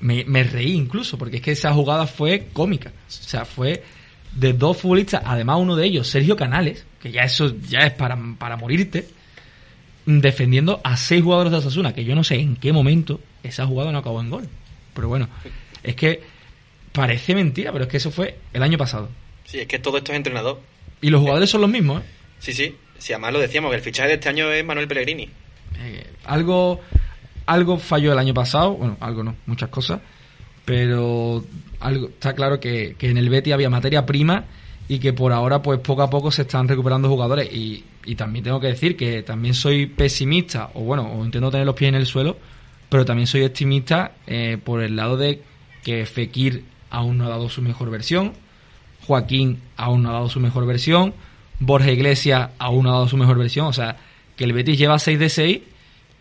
me reí incluso, porque es que esa jugada fue cómica. O sea, fue de dos futbolistas, además uno de ellos, Sergio Canales, que ya eso ya es para, para morirte, defendiendo a seis jugadores de Osasuna, que yo no sé en qué momento esa jugada no acabó en gol. Pero bueno, es que parece mentira, pero es que eso fue el año pasado. Sí, es que todo esto es entrenador. Y los jugadores son los mismos, ¿eh? Sí, sí. Si además lo decíamos, que el fichaje de este año es Manuel Pellegrini. Eh, algo algo falló el año pasado, bueno, algo no, muchas cosas, pero algo está claro que, en el Betty había materia prima y que por ahora pues poco a poco se están recuperando jugadores. Y, y también tengo que decir que también soy pesimista o bueno, o intento tener los pies en el suelo, pero también soy optimista eh, por el lado de que Fekir aún no ha dado su mejor versión, Joaquín aún no ha dado su mejor versión, Borja Iglesias aún no ha dado su mejor versión, o sea, que el Betis lleva 6 de 6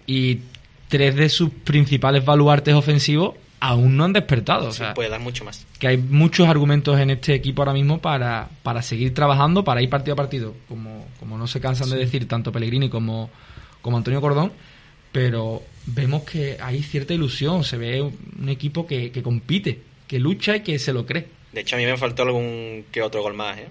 y tres de sus principales baluartes ofensivos aún no han despertado. O Sí, sea, puede dar mucho más. que hay muchos argumentos en este equipo ahora mismo para, para seguir trabajando, para ir partido a partido, como, como no se cansan de decir tanto Pellegrini como, como Antonio Cordón, pero vemos que hay cierta ilusión, se ve un equipo que, que compite, que lucha y que se lo cree. De hecho, a mí me faltó algún que otro gol más, ¿eh?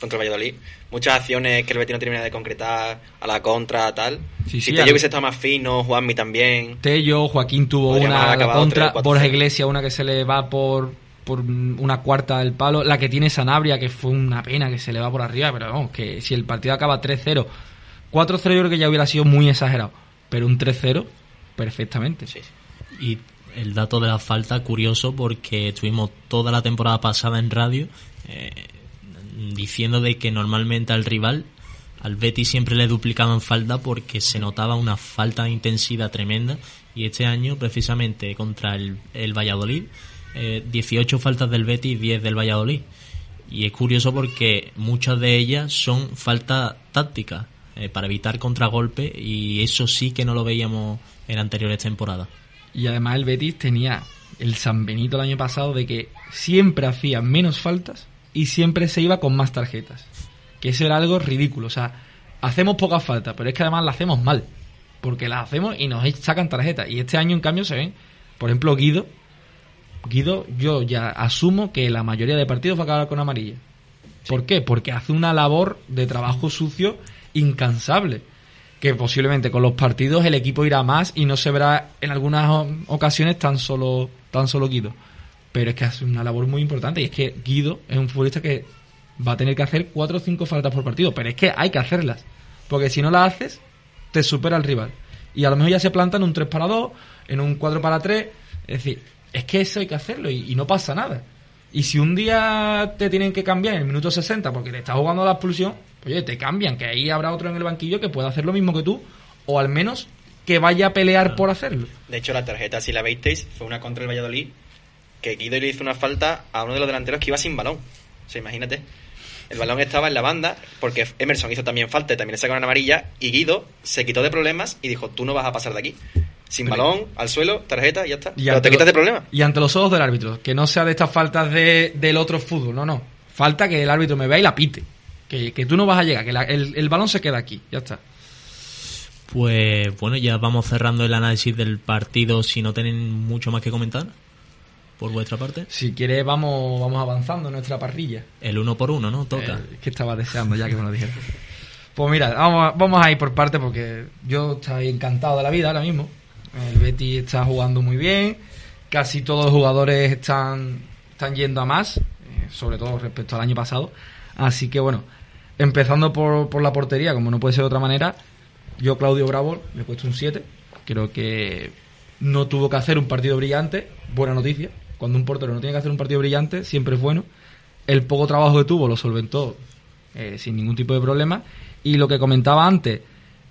Contra el Valladolid. Muchas acciones que el Betis no termina de concretar a la contra, tal. Sí, si sí, Tello hubiese estado más fino, Juanmi también. Tello, Joaquín tuvo una a la contra, Borja. Iglesias una que se le va por, por una cuarta del palo, la que tiene Sanabria, que fue una pena que se le va por arriba, pero vamos, que si el partido acaba 3-0, 4-0 yo creo que ya hubiera sido muy exagerado, pero un 3-0, perfectamente. Y el dato de la falta, curioso, porque estuvimos toda la temporada pasada en radio eh, diciendo de que normalmente al rival, al Betis siempre le duplicaban falta porque se notaba una falta de intensidad tremenda. Y este año, precisamente contra el, el Valladolid, eh, 18 faltas del Betis y 10 del Valladolid. Y es curioso porque muchas de ellas son falta táctica eh, para evitar contragolpe y eso sí que no lo veíamos en anteriores temporadas. Y además el Betis tenía el San Benito el año pasado de que siempre hacía menos faltas y siempre se iba con más tarjetas. Que eso era algo ridículo. O sea, hacemos pocas faltas, pero es que además las hacemos mal. Porque las hacemos y nos sacan tarjetas. Y este año, en cambio, se ven. Por ejemplo, Guido. Guido, yo ya asumo que la mayoría de partidos va a acabar con amarilla. ¿Por qué? Porque hace una labor de trabajo sucio incansable. Que posiblemente con los partidos el equipo irá más y no se verá en algunas ocasiones tan solo, tan solo Guido. Pero es que hace una labor muy importante y es que Guido es un futbolista que va a tener que hacer cuatro o cinco faltas por partido. Pero es que hay que hacerlas. Porque si no las haces, te supera el rival. Y a lo mejor ya se planta en un 3 para 2, en un 4 para 3. Es decir, es que eso hay que hacerlo y, y no pasa nada. Y si un día te tienen que cambiar en el minuto 60 porque te estás jugando la expulsión, pues oye, te cambian, que ahí habrá otro en el banquillo que pueda hacer lo mismo que tú, o al menos que vaya a pelear por hacerlo. De hecho, la tarjeta, si la veis, fue una contra el Valladolid, que Guido le hizo una falta a uno de los delanteros que iba sin balón. O sea, imagínate. El balón estaba en la banda, porque Emerson hizo también falta y también le sacaron amarilla, y Guido se quitó de problemas y dijo, tú no vas a pasar de aquí. Sin balón, al suelo, tarjeta y ya está. Y Pero te quitas de problemas. Y ante los ojos del árbitro, que no sea de estas faltas de, del otro fútbol, no, no. Falta que el árbitro me vea y la pite. Que, que tú no vas a llegar, que la- el, el balón se queda aquí, ya está. Pues bueno, ya vamos cerrando el análisis del partido si no tienen mucho más que comentar por vuestra parte. Si quieres, vamos, vamos avanzando en nuestra parrilla. El uno por uno, ¿no? Toca. Eh, que estaba deseando ya que me lo dijera. Pues mira, vamos a, vamos a ir por parte porque yo estoy encantado de la vida ahora mismo. El Betty está jugando muy bien. Casi todos los jugadores están, están yendo a más, eh, sobre todo respecto al año pasado. Así que bueno, empezando por, por la portería, como no puede ser de otra manera, yo Claudio Bravo le he puesto un 7. Creo que no tuvo que hacer un partido brillante. Buena noticia. Cuando un portero no tiene que hacer un partido brillante, siempre es bueno. El poco trabajo que tuvo lo solventó eh, sin ningún tipo de problema. Y lo que comentaba antes,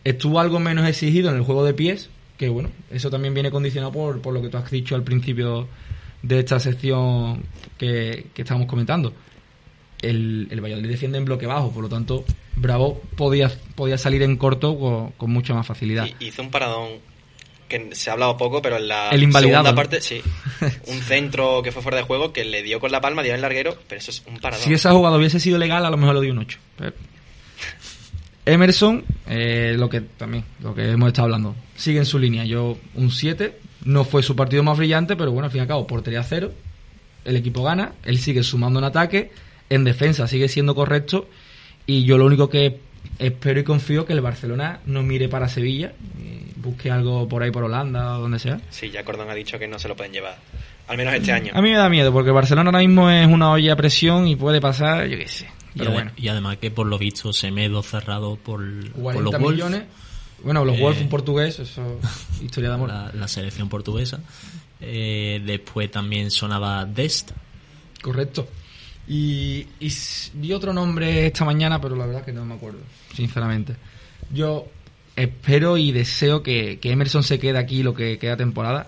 estuvo algo menos exigido en el juego de pies, que bueno, eso también viene condicionado por, por lo que tú has dicho al principio de esta sección que, que estábamos comentando. El, el Valladolid defiende en bloque bajo, por lo tanto, Bravo podía, podía salir en corto con, con mucha más facilidad. Hizo un paradón que se ha hablado poco, pero en la El segunda parte, sí. *laughs* un centro que fue fuera de juego que le dio con la palma, dio en el larguero, pero eso es un paradón. Si esa jugada hubiese sido legal, a lo mejor lo dio un 8. Pero- Emerson, eh, lo que también, lo que hemos estado hablando, sigue en su línea. Yo un 7, no fue su partido más brillante, pero bueno, al fin y al cabo, portería cero, el equipo gana, él sigue sumando en ataque, en defensa sigue siendo correcto, y yo lo único que espero y confío que el Barcelona no mire para Sevilla, busque algo por ahí por Holanda o donde sea. Sí, ya Cordón ha dicho que no se lo pueden llevar. Al menos este año. A mí me da miedo, porque el Barcelona ahora mismo es una olla a presión y puede pasar, yo qué sé. Y, Pero ade- bueno. y además que por lo visto Semedo cerrado por, por 40 los Wolves. millones. Bueno, los Eh, Wolves, un portugués, eso *laughs* historia de amor. La, la selección portuguesa. Eh, después también sonaba Dest. Correcto. Y, y otro nombre esta mañana, pero la verdad que no me acuerdo, sinceramente. Yo espero y deseo que, que Emerson se quede aquí lo que queda temporada.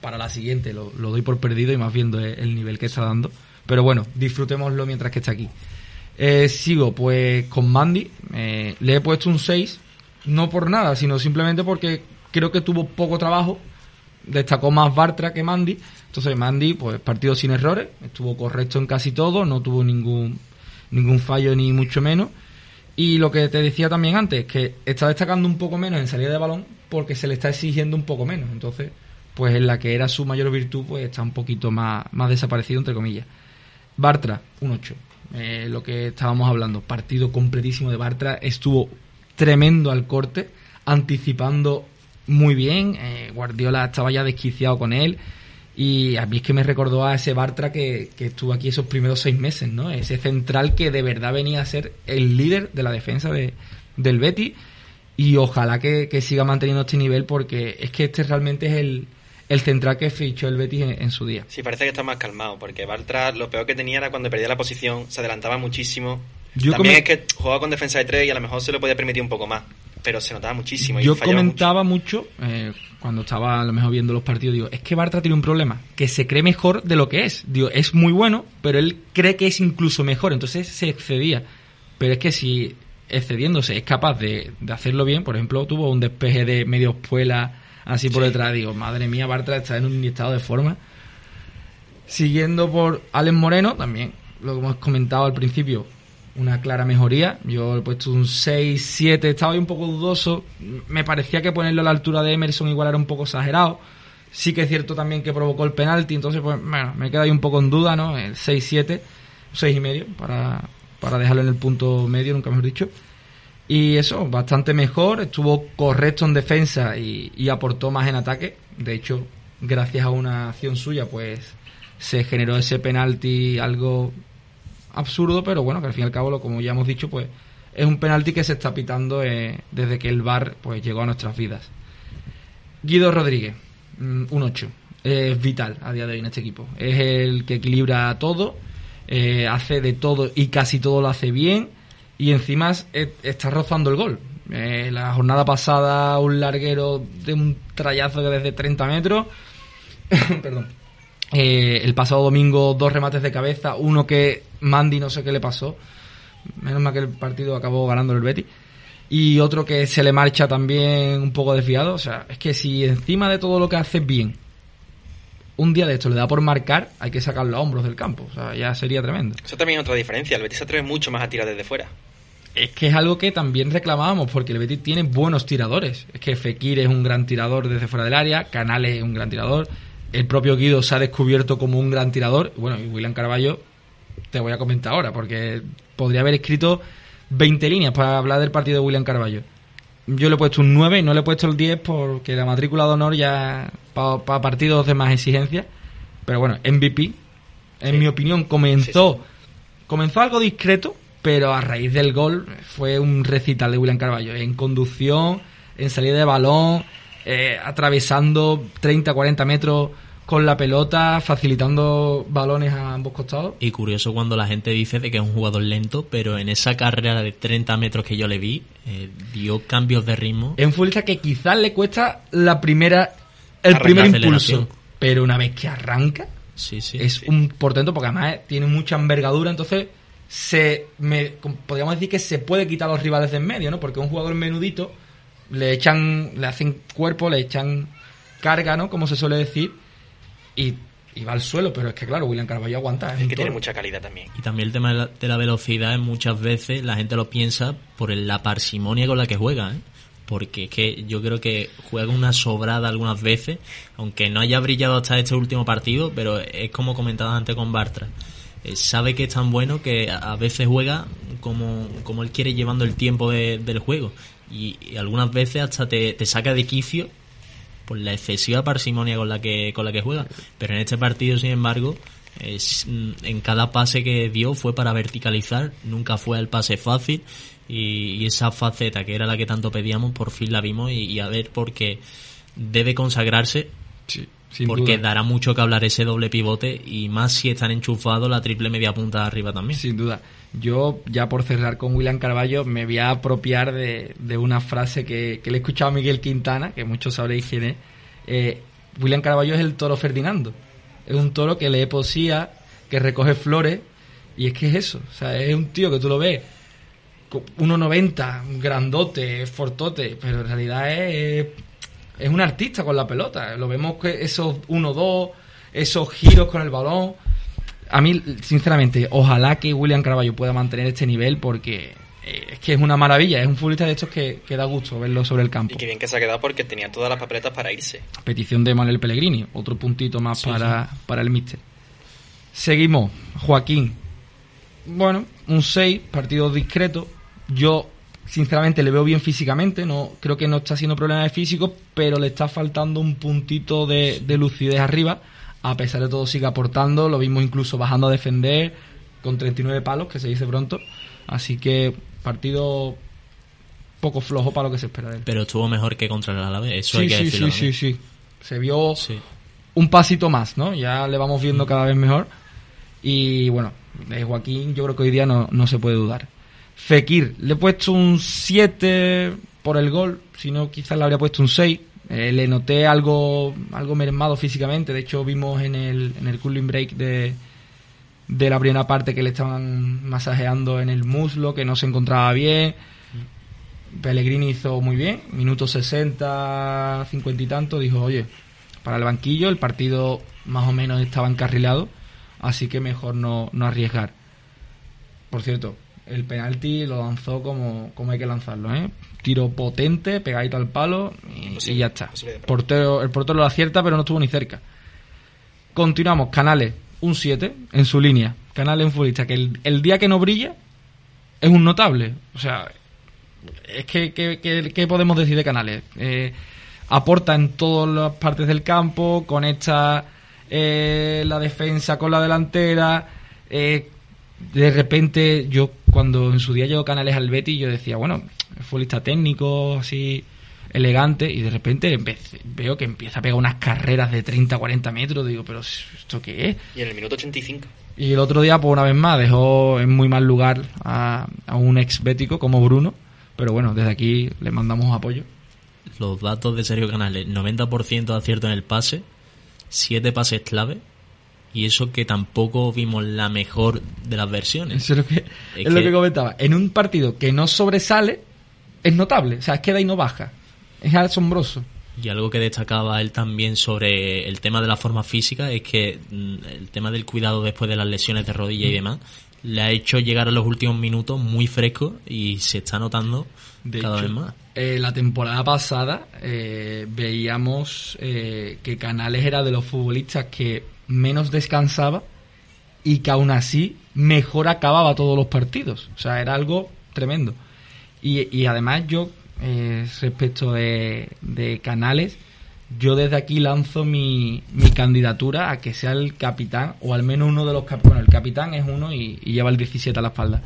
Para la siguiente lo, lo doy por perdido y más viendo el, el nivel que está dando. Pero bueno, disfrutémoslo mientras que esté aquí. Eh, sigo pues con Mandy. Eh, le he puesto un 6, no por nada, sino simplemente porque creo que tuvo poco trabajo. Destacó más Bartra que Mandy. Entonces Mandy, pues partido sin errores, estuvo correcto en casi todo, no tuvo ningún, ningún fallo ni mucho menos. Y lo que te decía también antes, que está destacando un poco menos en salida de balón porque se le está exigiendo un poco menos. Entonces, pues en la que era su mayor virtud, pues está un poquito más, más desaparecido, entre comillas. Bartra, un 8. Eh, lo que estábamos hablando, partido completísimo de Bartra, estuvo tremendo al corte, anticipando muy bien. eh, Guardiola estaba ya desquiciado con él. Y a mí es que me recordó a ese Bartra que, que estuvo aquí esos primeros seis meses, ¿no? Ese central que de verdad venía a ser el líder de la defensa de, del Betis. Y ojalá que, que siga manteniendo este nivel porque es que este realmente es el, el central que fichó el Betis en, en su día. Sí, parece que está más calmado, porque Bartra lo peor que tenía era cuando perdía la posición, se adelantaba muchísimo. Yo También es que jugaba con defensa de tres y a lo mejor se lo podía permitir un poco más, pero se notaba muchísimo. y Yo comentaba mucho, eh, cuando estaba a lo mejor viendo los partidos, digo, es que Bartra tiene un problema, que se cree mejor de lo que es. Digo, es muy bueno, pero él cree que es incluso mejor, entonces se excedía. Pero es que si excediéndose es capaz de, de hacerlo bien, por ejemplo, tuvo un despeje de medio espuela así por Sí. detrás, digo, madre mía, Bartra está en un estado de forma. Siguiendo por Alex Moreno, también, lo que hemos comentado al principio, una clara mejoría. Yo he puesto un 6, 7, estaba ahí un poco dudoso. Me parecía que ponerlo a la altura de Emerson igual era un poco exagerado. Sí que es cierto también que provocó el penalti, entonces pues bueno, me queda ahí un poco en duda, ¿no? El 6, 7, 6 y medio para, para dejarlo en el punto medio, nunca mejor dicho. Y eso, bastante mejor, estuvo correcto en defensa y aportó más en ataque. De hecho, gracias a una acción suya, pues se generó ese penalti algo absurdo, pero bueno, que al fin y al cabo, lo, como ya hemos dicho, pues es un penalti que se está pitando eh, desde que el VAR pues llegó a nuestras vidas. Guido Rodríguez, mm, un 8. Es vital a día de hoy en este equipo. Es el que equilibra todo, eh, hace de todo y casi todo lo hace bien y encima es- está rozando el gol. Eh, la jornada pasada un larguero de un trayazo de desde 30 metros. *coughs* Perdón. Eh, el pasado domingo dos remates de cabeza, uno que Mandy no sé qué le pasó. Menos mal que el partido acabó ganando el Betis. Y otro que se le marcha también un poco desviado. O sea, es que si encima de todo lo que haces bien, un día de esto le da por marcar, hay que sacarlo a hombros del campo. O sea, ya sería tremendo. Eso también es otra diferencia. El Betis se atreve mucho más a tirar desde fuera. Es que es algo que también reclamábamos, porque el Betis tiene buenos tiradores. Es que Fekir es un gran tirador desde fuera del área, Canales es un gran tirador, el propio Guido se ha descubierto como un gran tirador. Bueno, y William Carballo, te voy a comentar ahora, porque podría haber escrito 20 líneas para hablar del partido de William Carballo. Yo le he puesto un 9 y no le he puesto el 10 porque la matrícula de honor ya para partidos de más exigencia. Pero bueno, MVP, en mi opinión, comenzó, comenzó algo discreto, pero a raíz del gol fue un recital de William Carballo. En conducción, en salida de balón, eh, atravesando 30, 40 metros con la pelota, facilitando balones a ambos costados. Y curioso cuando la gente dice de que es un jugador lento, pero en esa carrera de 30 metros que yo le vi, eh, dio cambios de ritmo. Es un futbolista que quizás le cuesta la primera, el primer impulso, pero una vez que arranca, Sí, sí. es un portento porque además tiene mucha envergadura, entonces se me podríamos decir que se puede quitar a los rivales de en medio, ¿no? Porque un jugador menudito le echan, le hacen cuerpo, le echan carga, ¿no? Como se suele decir, y, y va al suelo, pero es que claro, William Carvalho aguanta. Es que tiene mucha calidad también. Y también el tema de la, de la velocidad, muchas veces la gente lo piensa por la parsimonia con la que juega, ¿eh? Porque es que yo creo que juega una sobrada algunas veces, aunque no haya brillado hasta este último partido, pero es como comentaba antes con Bartra. Eh, sabe que es tan bueno que a a veces juega como, como él quiere llevando el tiempo de- del juego. Y, algunas veces hasta te, te saca de quicio por la excesiva parsimonia con la que con la que juega. Pero en este partido sin embargo es, mm, en cada pase que dio fue para verticalizar nunca fue el pase fácil. Y, esa faceta que era la que tanto pedíamos por fin la vimos y, y a ver porque debe consagrarse sin porque duda. dará mucho que hablar ese doble pivote y más si están enchufados la triple media punta de arriba también Sin duda. Yo, ya por cerrar con William Carballo, me voy a apropiar de, de una frase que, que le he escuchado a Miguel Quintana, que muchos sabréis quién es. Eh, William Carballo es el toro Ferdinando. Es un toro que lee poesía, que recoge flores, y es que es eso. O sea, es un tío que tú lo ves, co- 1,90, grandote, fortote, pero en realidad es, es un artista con la pelota. Lo vemos que esos 1-2, esos giros con el balón. A mí, sinceramente, ojalá que William Carballo pueda mantener este nivel porque eh, es que es una maravilla. Es un futbolista de estos que, que da gusto verlo sobre el campo. Y qué bien que se ha quedado porque tenía todas las papeletas para irse. Petición de Manuel Pellegrini. Otro puntito más Sí, para, para el míster. Seguimos. Joaquín. Bueno, un 6, partido discreto. Yo, sinceramente, le veo bien físicamente. No Creo que no está haciendo problemas de físico, pero le está faltando un puntito de, de lucidez arriba. A pesar de todo, sigue aportando. Lo vimos incluso bajando a defender con 39 palos, que se dice pronto. Así que, partido poco flojo para lo que se espera de él. pero estuvo mejor que contra el Alavés eso Sí, hay que sí, decirlo sí, sí, sí. Se vio un pasito más, ¿no? Ya le vamos Mm. viendo cada vez mejor. Y bueno, de Joaquín yo creo que hoy día no, no se puede dudar. Fekir, le he puesto un 7 por el gol, si no quizás le habría puesto un 6. Eh, le noté algo algo mermado físicamente, de hecho vimos en el, en el cooling break de, de la primera parte que le estaban masajeando en el muslo, que no se encontraba bien. Pellegrini hizo muy bien, minuto 60, 50 y tanto, dijo, oye, para el banquillo el partido más o menos estaba encarrilado, así que mejor no, no arriesgar. Por cierto, el penalti lo lanzó como, como hay que lanzarlo, ¿eh? Tiro potente, pegadito al palo y, y ya está. Portero, el portero lo acierta, pero no estuvo ni cerca. Continuamos, Canales, un 7 en su línea. Canales es un futbolista que el, el día que no brilla es un notable. O sea, es que, que- que- ¿qué podemos decir de Canales? Eh, aporta en todas las partes del campo, conecta eh, la defensa con la delantera. eh, de repente, yo cuando en su día llegó Canales al Betis, yo decía, bueno, es futbolista técnico, así elegante, y de repente veo que empieza a pegar unas carreras de 30, 40 metros. Digo, pero ¿esto qué es? Y en el minuto 85. Y el otro día, pues una vez más, dejó en muy mal lugar a, a un ex bético como Bruno. Pero bueno, desde aquí le mandamos apoyo. los datos de Sergio Canales, 90% de acierto en el pase, 7 pases clave, y eso que tampoco vimos la mejor de las versiones. Eso es lo que, Es es lo que- que comentaba. En un partido que no sobresale, es notable. O sea, es que de ahí no baja. Es asombroso. Y algo que destacaba él también sobre el tema de la forma física es que mm, el tema del cuidado después de las lesiones de rodilla y Mm. demás le ha hecho llegar a los últimos minutos muy fresco y se está notando De cada hecho, vez más. eh, la temporada pasada eh, veíamos eh, que Canales era de los futbolistas que menos descansaba y que aún así mejor acababa todos los partidos. O sea, era algo tremendo. Y, y además yo, eh, respecto de, Canales, yo desde aquí lanzo mi, mi candidatura a que sea el capitán, o al menos uno de los capitanes. Bueno, el capitán es uno y, lleva el 17 a la espalda.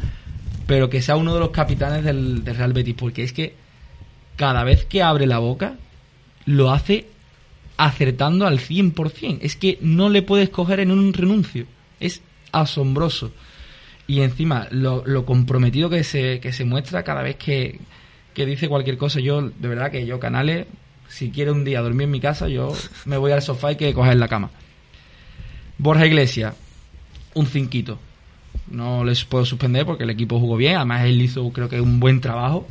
Pero que sea uno de los capitanes del Real Betis, porque es que cada vez que abre la boca, lo hace acertando al 100%. Es que no le puedes coger en un renuncio. Es asombroso. Y encima, lo, comprometido que se, que se muestra cada vez que, que dice cualquier cosa. Yo, de verdad que yo, Canales, si quiero un día dormir en mi casa, yo me voy al sofá y que coger la cama. Borja Iglesias, un cinquito. No les puedo suspender porque el equipo jugó bien. Además, él hizo, creo que, un buen trabajo.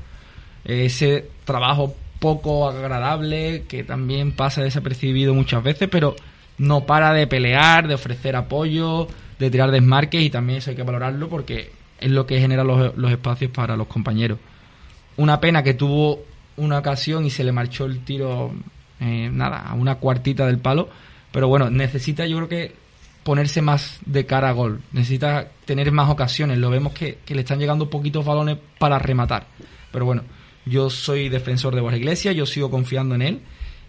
Ese trabajo poco agradable que también pasa desapercibido muchas veces, pero no para de pelear, de ofrecer apoyo, de tirar desmarques y también eso hay que valorarlo porque es lo que genera los, los espacios para los compañeros. Una pena que tuvo una ocasión y se le marchó el tiro, eh, nada, a una cuartita del palo. Pero bueno, necesita yo creo que ponerse más de cara a gol. Necesita tener más ocasiones. Lo vemos que, que le están llegando poquitos balones para rematar. Pero bueno, yo soy defensor de Borja Iglesias, yo sigo confiando en él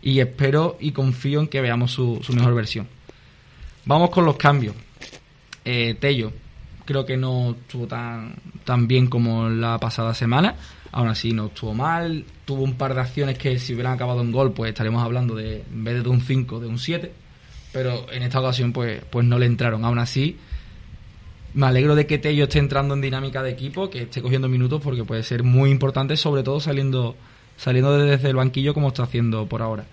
y espero y confío en que veamos su, su mejor versión. Vamos con los cambios. Eh, Tello, creo que no estuvo tan, tan bien como la pasada semana. Aún así, no estuvo mal. Tuvo un par de acciones que, si hubieran acabado en gol, pues estaríamos hablando de, en vez de un 5, de un 7. Pero en esta ocasión, pues, pues no le entraron. Aún así, me alegro de que Tello esté entrando en dinámica de equipo, que esté cogiendo minutos, porque puede ser muy importante, sobre todo saliendo, saliendo desde el banquillo como está haciendo por ahora.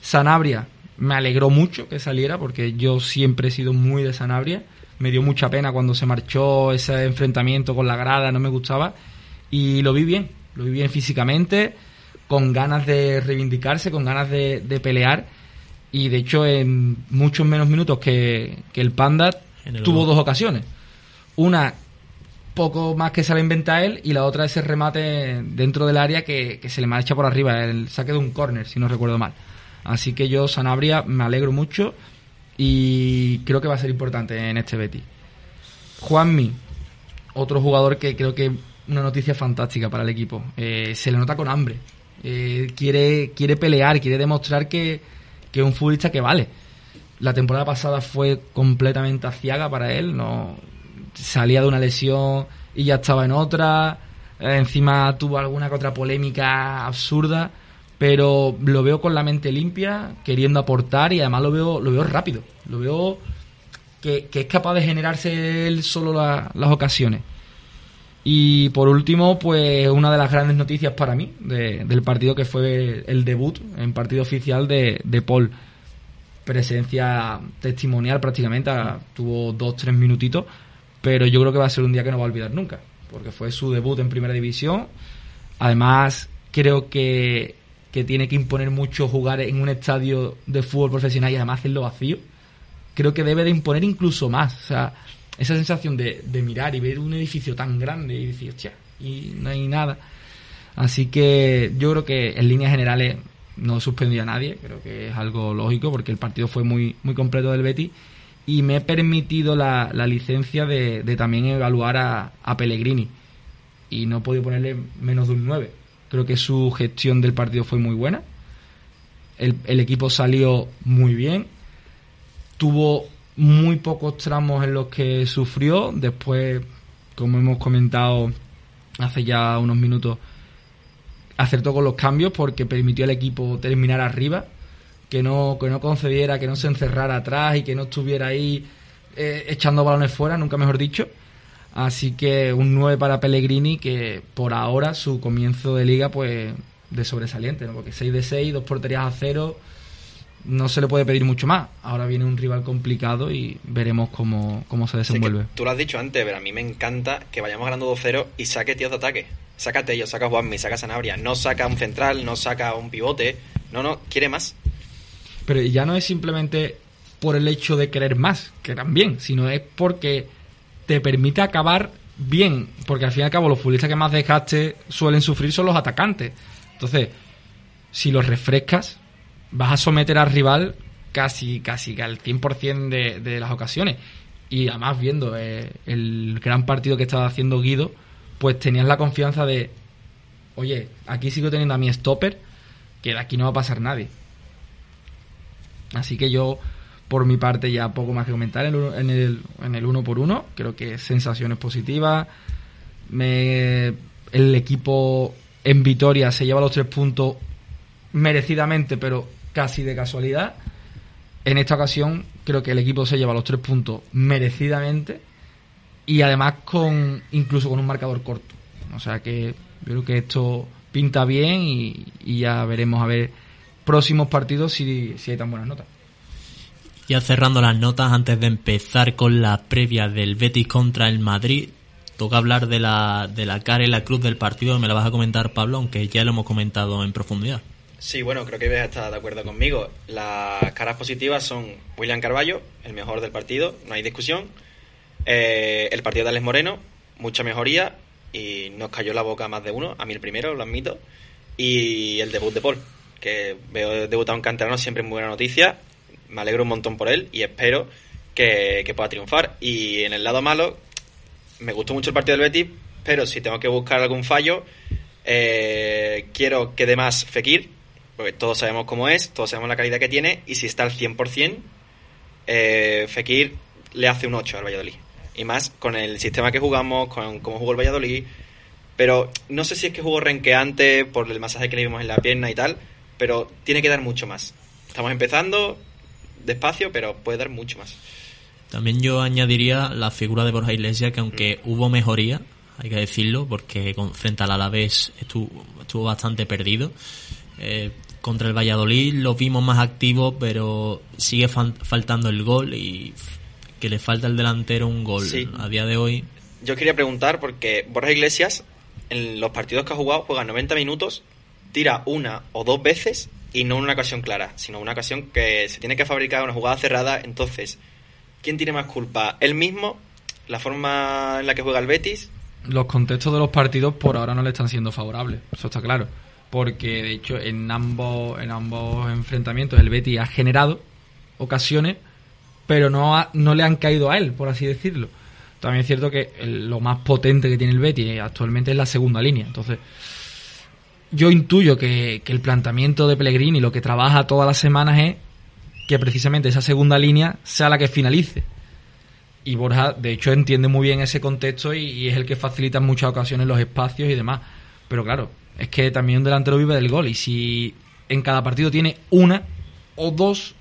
Sanabria, me alegró mucho que saliera, porque yo siempre he sido muy de Sanabria. Me dio mucha pena cuando se marchó ese enfrentamiento con la grada, no me gustaba. Y lo vi bien, lo vi bien físicamente, con ganas de reivindicarse, con ganas de, de pelear. Y de hecho, en muchos menos minutos que, que el Panda, el tuvo dos ocasiones. Una poco más que se la inventa él y la otra ese remate dentro del área que, que se le marcha por arriba, el saque de un córner, si no recuerdo mal. Así que yo, Sanabria, me alegro mucho y creo que va a ser importante en este Betis. Juanmi, otro jugador que creo que una noticia fantástica para el equipo. Eh, se le nota con hambre. Eh, quiere, quiere pelear, quiere demostrar que, que es un futbolista que vale. La temporada pasada fue completamente aciaga para él. No salía de una lesión y ya estaba en otra. Eh, encima tuvo alguna que otra polémica absurda. Pero lo veo con la mente limpia, queriendo aportar y además lo veo, lo veo rápido. Lo veo que, que es capaz de generarse él solo la- las ocasiones. Y por último, pues una de las grandes noticias para mí de- del partido que fue el debut en partido oficial de, de Paul. Presencia testimonial prácticamente, tuvo dos, tres minutitos, pero yo creo que va a ser un día que no va a olvidar nunca, porque fue su debut en primera división. Además, creo que, que tiene que imponer mucho jugar en un estadio de fútbol profesional y además hacerlo vacío creo que debe de imponer incluso más. O esa sensación de, de mirar y ver un edificio tan grande y decir, hostia, y no hay nada. Así que yo creo que en líneas generales no suspendió a nadie, creo que es algo lógico porque el partido fue muy, muy completo del Betis y me he permitido la, la licencia de, de también evaluar a, a Pellegrini y no he podido ponerle menos de un 9. Creo que su gestión del partido fue muy buena. El, el equipo salió muy bien, tuvo muy pocos tramos en los que sufrió. Después, como hemos comentado hace ya unos minutos, acertó con los cambios porque permitió al equipo terminar arriba, que no, que no concediera, que no se encerrara atrás y que no estuviera ahí eh, echando balones fuera, nunca mejor dicho. Así que un 9 para Pellegrini, que por ahora su comienzo de liga, pues de sobresaliente, ¿no? porque 6 de 6, dos porterías a cero, no se le puede pedir mucho más. Ahora viene un rival complicado y veremos cómo, cómo se que desenvuelve. tú lo has dicho antes, pero a mí me encanta que vayamos ganando 2-0 y saque tíos de ataque. Saca Tello, saca Juanmi, saca Sanabria. No saca un central, no saca un pivote. No, no, quiere más. Pero ya no es simplemente por el hecho de querer más, que también, sino es porque te permite acabar bien, porque al fin y al cabo los futbolistas que más desgaste suelen sufrir son los atacantes. Entonces, si los refrescas, vas a someter al rival casi, casi al 100% de, de las ocasiones. Y además viendo eh, el gran partido que estaba haciendo Guido, pues tenías la confianza de, oye, aquí sigo teniendo a mi stopper, que de aquí no va a pasar nadie. Así que yo, por mi parte, ya poco más que comentar en el, en el uno por uno. Creo que sensaciones positivas. Me, el equipo en Vitoria se lleva los tres puntos merecidamente, pero casi de casualidad. En esta ocasión creo que el equipo se lleva los tres puntos merecidamente y además con incluso con un marcador corto. O sea que yo creo que esto pinta bien y, y ya veremos a ver próximos partidos si, si hay tan buenas notas. Ya cerrando las notas, antes de empezar con la previa del Betis contra el Madrid, toca hablar de la, de la cara y la cruz del partido, me la vas a comentar Pablo, aunque ya lo hemos comentado en profundidad. Sí, bueno, creo que a estar de acuerdo conmigo. Las caras positivas son William Carballo, el mejor del partido, no hay discusión. Eh, el partido de Alex Moreno, mucha mejoría y nos cayó la boca más de uno, a mí el primero, lo admito. Y el debut de Paul, que veo debutar un canterano siempre es muy buena noticia. Me alegro un montón por él y espero que, que pueda triunfar. Y en el lado malo, me gustó mucho el partido del Betis, pero si tengo que buscar algún fallo, eh, quiero que dé más Fekir, porque todos sabemos cómo es, todos sabemos la calidad que tiene, y si está al 100%, eh, Fekir le hace un 8 al Valladolid. Y más con el sistema que jugamos, con cómo jugó el Valladolid. Pero no sé si es que jugó renqueante por el masaje que le vimos en la pierna y tal, pero tiene que dar mucho más. Estamos empezando despacio, pero puede dar mucho más. También yo añadiría la figura de Borja Iglesias, que aunque hubo mejoría, hay que decirlo, porque con, frente al Alavés estuvo, estuvo bastante perdido. Eh, contra el Valladolid lo vimos más activo, pero sigue fan- faltando el gol y que le falta el delantero un gol Sí. a día de hoy. Yo quería preguntar, porque Borja Iglesias, en los partidos que ha jugado, juega 90 minutos, tira una o dos veces y no en una ocasión clara, sino una ocasión que se tiene que fabricar una jugada cerrada. Entonces, ¿quién tiene más culpa? ¿Él mismo? ¿La forma en la que juega el Betis? Los contextos de los partidos por ahora no le están siendo favorables, eso está claro. Porque de hecho en ambos, en ambos enfrentamientos el Betis ha generado ocasiones, pero no, ha- no le han caído a él, por así decirlo. También es cierto que el- lo más potente que tiene el Betis actualmente es la segunda línea. Entonces, yo intuyo que, el planteamiento de Pellegrini, lo que trabaja todas las semanas es que precisamente esa segunda línea sea la que finalice. Y Borja, de hecho, entiende muy bien ese contexto y, es el que facilita en muchas ocasiones los espacios y demás. Pero claro, es que también un delantero vive del gol y si en cada partido tiene una o dos,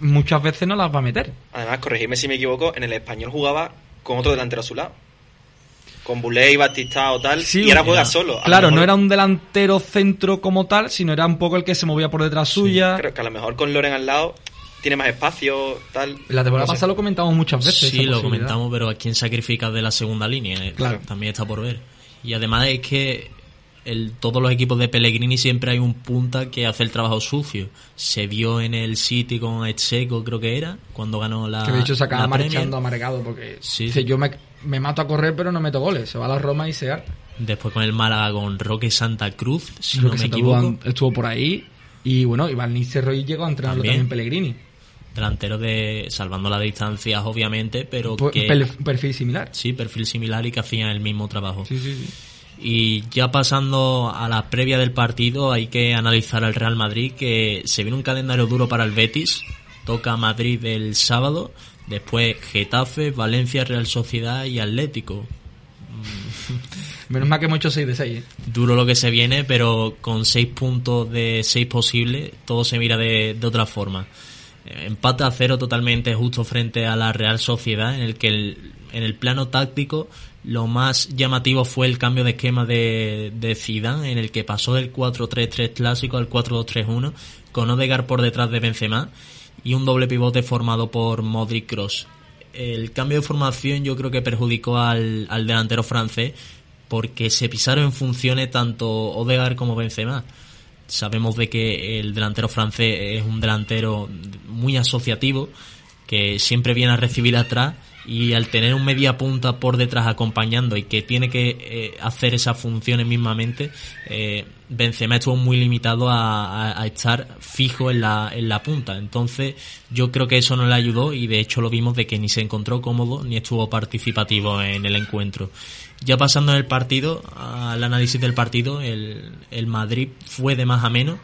muchas veces no las va a meter. Además, corregidme si me equivoco, en el español jugaba con otro delantero a su lado. Con Buley, Batista o tal, y ahora juega solo. Claro, mejor- no era un delantero centro como tal, sino era un poco el que se movía por detrás suya. Creo que a lo mejor con Loren al lado tiene más espacio, tal. La temporada no pasada lo comentamos muchas veces. Sí, lo comentamos, pero ¿a quién sacrifica de la segunda línea? Claro. También está por ver. Y además es que el, todos los equipos de Pellegrini siempre hay un punta que hace el trabajo sucio. Se vio en el City con Etseco, creo que era, cuando ganó la. Que de hecho se acaba marchando amargado porque Sí. dice, yo me, me mato a correr pero no meto goles. Se va a la Roma y se harta. Después con el Málaga con Roque Santa Cruz, si Creo no que me Santa equivoco. Estuvo por ahí. Y bueno, Iván Nistelrooy llegó a entrenarlo También. también, Pellegrini. Delantero de. salvando las distancias, obviamente, pero Pues, que. perfil similar. Sí, perfil similar y que hacían el mismo trabajo. Sí, sí, sí. Y ya pasando a la previa del partido, hay que analizar al Real Madrid, que se viene un calendario duro para el Betis. Toca Madrid el sábado, después Getafe, Valencia, Real Sociedad y Atlético. *laughs* Menos mal que hemos hecho 6 de 6. Duro lo que se viene, pero con 6 puntos de 6 posibles, todo se mira de, de otra forma. Eh, Empate a cero totalmente justo frente a la Real Sociedad, en el que el- en el plano táctico lo más llamativo fue el cambio de esquema de, de Zidane, en el que pasó del 4-3-3 clásico al 4-2-3-1, con Odegaard por detrás de Benzema y un doble pivote formado por Modric Cross. El cambio de formación yo creo que perjudicó al, delantero francés porque se pisaron en funciones tanto Odegaard como Benzema. Sabemos de que el delantero francés es un delantero muy asociativo, que siempre viene a recibir atrás y al tener un media punta por detrás acompañando y que tiene que eh, hacer esas funciones mismamente, eh, Benzema estuvo muy limitado a, estar fijo en la, en la punta. Entonces yo creo que eso no le ayudó y de hecho lo vimos de que ni se encontró cómodo ni estuvo participativo en el encuentro. Ya pasando en el partido, al análisis del partido, el, el Madrid fue de más a menos.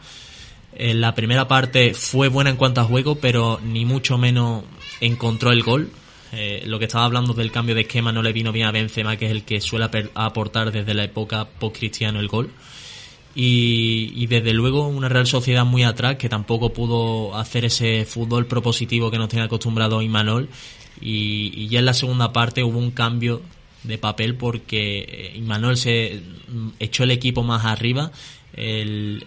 En la primera parte fue buena en cuanto a juego, pero ni mucho menos encontró el gol. Eh, lo que estaba hablando del cambio de esquema no le vino bien a Benzema, que es el que suele aportar desde la época post-cristiano el gol. y, y desde luego una Real Sociedad muy atrás que tampoco pudo hacer ese fútbol propositivo que nos tiene acostumbrado Imanol y, y ya en la segunda parte hubo un cambio de papel porque eh, Imanol se mm, echó el equipo más arriba el,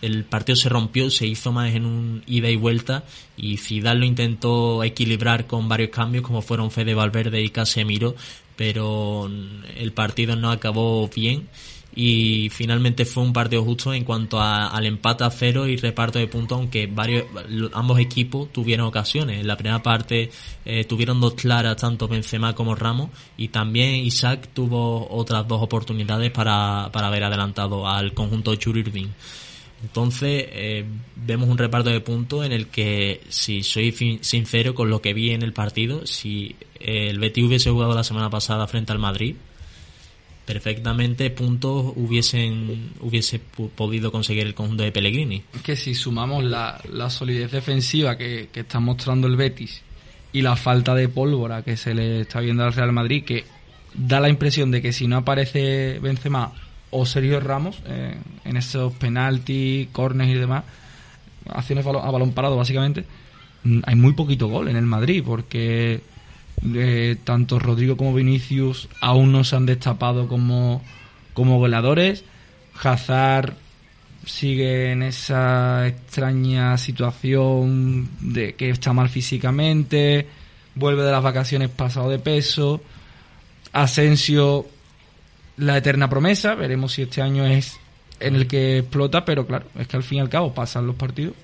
el partido se rompió, se hizo más en un ida y vuelta y Zidane lo intentó equilibrar con varios cambios como fueron Fede Valverde y Casemiro, pero el partido no acabó bien y finalmente fue un partido justo en cuanto a- al empate a cero y reparto de puntos, aunque varios ambos equipos tuvieron ocasiones. En la primera parte eh, tuvieron dos claras, tanto Benzema como Ramos, y también Isaac tuvo otras dos oportunidades para, para haber adelantado al conjunto Churirdin. Entonces, eh, vemos un reparto de puntos en el que, si soy sincero con lo que vi en el partido, si eh, el Betis hubiese jugado la semana pasada frente al Madrid, perfectamente puntos hubiesen hubiese podido conseguir el conjunto de Pellegrini. que si sumamos la, la solidez defensiva que, que está mostrando el Betis y la falta de pólvora que se le está viendo al Real Madrid, que da la impresión de que si no aparece Benzema o Sergio Ramos eh, en esos penaltis, corners y demás, acciones a balón parado básicamente, mm, hay muy poquito gol en el Madrid porque tanto Rodrigo como Vinicius aún no se han destapado como, como goleadores. Hazard sigue en esa extraña situación de que está mal físicamente, vuelve de las vacaciones pasado de peso. Asensio, la eterna promesa, veremos si este año es en el que explota, pero claro, es que al fin y al cabo pasan los partidos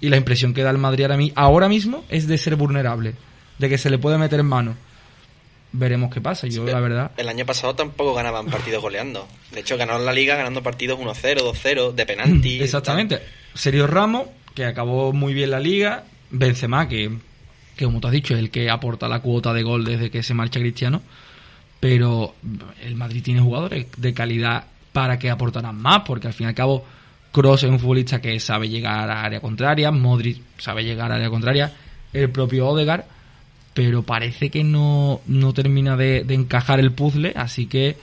y la impresión que da el Madrid ahora, ahora mismo es de ser vulnerable, de que se le puede meter en mano. Veremos qué pasa, yo la verdad El año pasado tampoco ganaban partidos goleando. De hecho, ganaron la liga ganando partidos 1-0, 2-0, de penalti. *clears throat* Exactamente. Sergio Ramos, que acabó muy bien la liga. Benzema, que, que como tú has dicho, es el que aporta la cuota de gol desde que se marcha Cristiano. Pero el Madrid tiene jugadores de calidad para que aportaran más, porque al fin y al cabo Kroos es un futbolista que sabe llegar a área contraria, Modric sabe llegar a área contraria, el propio Odegaard, pero parece que no, no termina de, de encajar el puzzle, así que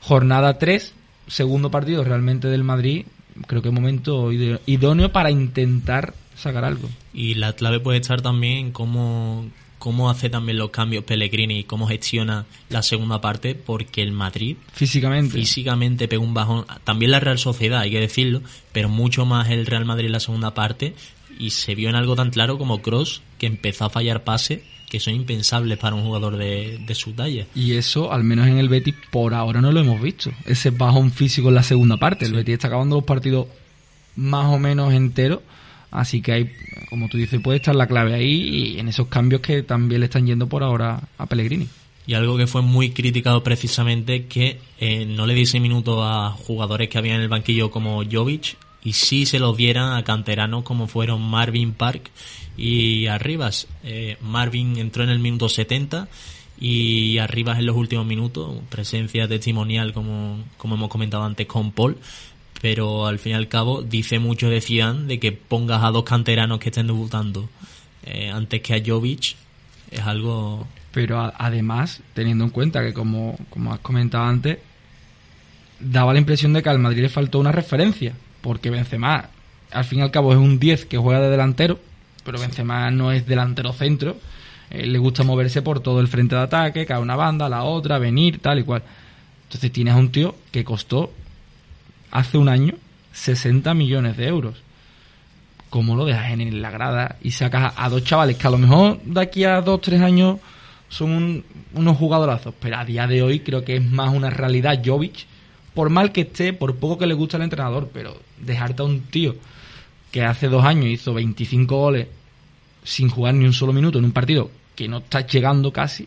jornada 3, segundo partido realmente del Madrid, creo que es momento idóneo para intentar sacar algo. Y la clave puede estar también en cómo, cómo hace también los cambios Pellegrini y cómo gestiona la segunda parte, porque el Madrid Físicamente. físicamente pegó un bajón. También la Real Sociedad, hay que decirlo, pero mucho más el Real Madrid en la segunda parte. Y se vio en algo tan claro como Cross, que empezó a fallar pases que son impensables para un jugador de, de su talla. Y eso, al menos en el Betis, por ahora no lo hemos visto. Ese bajón físico en la segunda parte. El Betis está acabando los partidos más o menos enteros. Así que hay, como tú dices, puede estar la clave ahí y en esos cambios que también le están yendo por ahora a Pellegrini. Y algo que fue muy criticado precisamente que eh, no le diese minutos a jugadores que había en el banquillo como Jovic y sí se los dieran a canteranos como fueron Marvin Park y Arribas. Eh, Marvin entró en el minuto 70 y Arribas en los últimos minutos, presencia testimonial como, como hemos comentado antes con Paul, pero al fin y al cabo dice mucho de Zidane de que pongas a dos canteranos que estén debutando eh, antes que a Jovic es algo Pero además, teniendo en cuenta que, como, como has comentado antes, daba la impresión de que al Madrid le faltó una referencia. Porque Benzema, al fin y al cabo, es un 10 que juega de delantero, pero Benzema no es delantero centro. Eh, le gusta moverse por todo el frente de ataque, cada una banda, la otra, venir, tal y cual. Entonces tienes a un tío que costó hace un año 60 millones de euros. ¿Cómo lo dejas en la grada y sacas a, a dos chavales que a lo mejor de aquí a dos, tres años son un- unos jugadorazos? Pero a día de hoy creo que es más una realidad Jovic, por mal que esté, por poco que le guste al entrenador, pero dejarte a un tío que hace dos años hizo 25 goles sin jugar ni un solo minuto en un partido que no está llegando casi,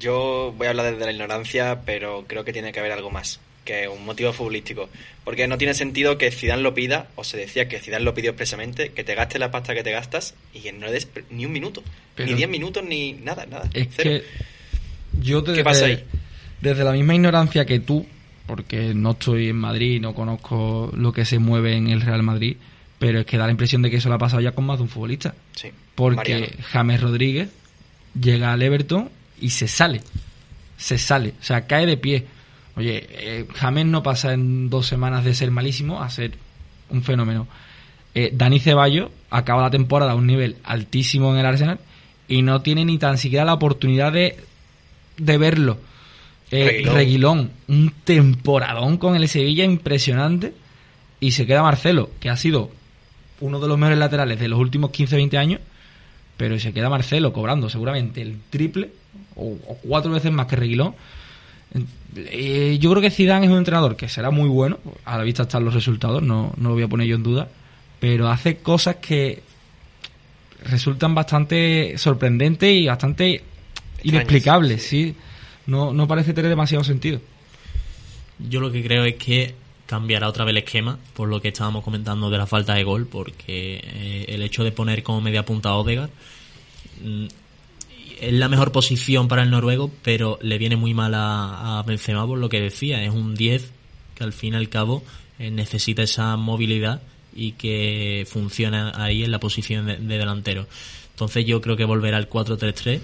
Yo voy a hablar desde la ignorancia, pero creo que tiene que haber algo más que un motivo futbolístico. Porque no tiene sentido que Zidane lo pida, o se decía que Zidane lo pidió expresamente, que te gastes la pasta que te gastas y que no le des ni un minuto. Pero- ni diez minutos, ni nada, nada. Es cero. que yo desde, ¿Qué pasa ahí? desde la misma ignorancia que tú, porque no estoy en Madrid, no conozco lo que se mueve en el Real Madrid, pero es que da la impresión de que eso lo ha pasado ya con más de un futbolista. Sí, Porque Mariano. James Rodríguez llega al Everton y se sale. Se sale. O sea, cae de pie. Oye, eh, James no pasa en dos semanas de ser malísimo a ser un fenómeno. Eh, Dani Ceballos acaba la temporada a un nivel altísimo en el Arsenal y no tiene ni tan siquiera la oportunidad de, de verlo. Eh, Reguilón. Reguilón, un temporadón con el Sevilla impresionante. Y se queda Marcelo, que ha sido uno de los mejores laterales de los últimos 15-20 años. Pero se queda Marcelo cobrando seguramente el triple o, o cuatro veces más que Reguilón. Eh, yo creo que Zidane es un entrenador que será muy bueno. A la vista están los resultados, no, no lo voy a poner yo en duda. Pero hace cosas que resultan bastante sorprendentes y bastante inexplicables, sí. No, no parece tener demasiado sentido. Yo lo que creo es que cambiará otra vez el esquema, por lo que estábamos comentando de la falta de gol, porque eh, el hecho de poner como media punta a Odegaard mm, es la mejor posición para el noruego, pero le viene muy mal a, a Benzema por lo que decía, es un 10 que al fin y al cabo eh, necesita esa movilidad y que funciona ahí en la posición de, de delantero. Entonces yo creo que volverá al 4-3-3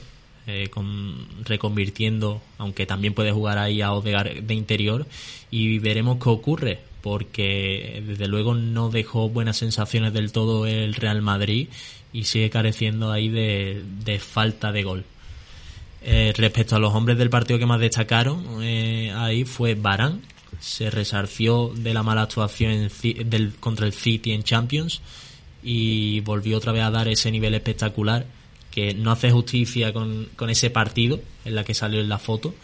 eh, con, reconvirtiendo, aunque también puede jugar ahí a Odegaard de interior y veremos qué ocurre porque desde luego no dejó buenas sensaciones del todo el Real Madrid y sigue careciendo ahí de, falta de gol. Eh, respecto a los hombres del partido que más destacaron, eh, ahí fue Barán, se resarció de la mala actuación en del, contra el City en Champions y volvió otra vez a dar ese nivel espectacular que no hace justicia con, con ese partido en la que salió en la foto.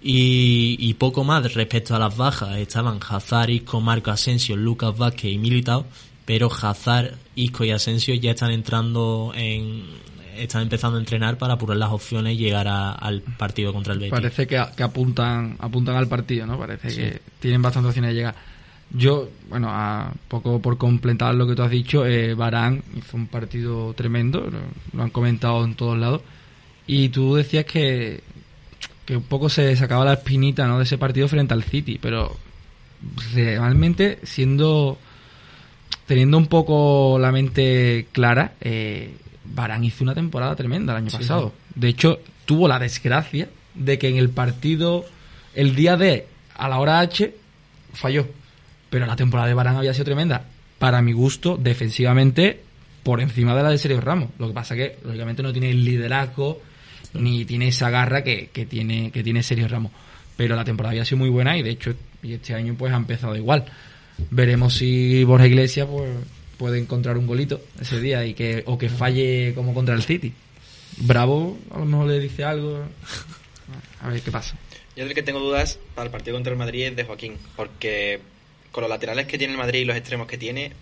Y, y poco más respecto a las bajas. Estaban Hazard, Isco, Marco Asensio, Lucas Vázquez y Militao, pero Hazard, Isco y Asensio ya están entrando en están empezando a entrenar para apurar las opciones y llegar a- al partido contra el Betis. Parece que, que apuntan apuntan al partido, ¿no? Parece Sí. que tienen bastantes opciones de llegar. Yo, bueno, a poco por completar lo que tú has dicho, eh, Barán hizo un partido tremendo, lo, han comentado en todos lados. Y tú decías que, que un poco se sacaba la espinita ¿no? de ese partido frente al City, pero realmente siendo teniendo un poco la mente clara, eh, Barán hizo una temporada tremenda el año Sí, pasado. De hecho, tuvo la desgracia de que en el partido, el día D, a la hora H, falló. Pero la temporada de Barán había sido tremenda. Para mi gusto, defensivamente, por encima de la de Sergio Ramos. Lo que pasa que, lógicamente, no tiene el liderazgo ni tiene esa garra que, que tiene, que tiene Sergio Ramos. Pero la temporada había sido muy buena y, de hecho, y este año pues ha empezado igual. Veremos si Borja Iglesias pues, puede encontrar un golito ese día y que o que falle como contra el City. Bravo, a lo mejor le dice algo. A ver qué pasa. Yo del que tengo dudas para el partido contra el Madrid es de Joaquín, porque con los laterales que tiene el Madrid y los extremos que tiene,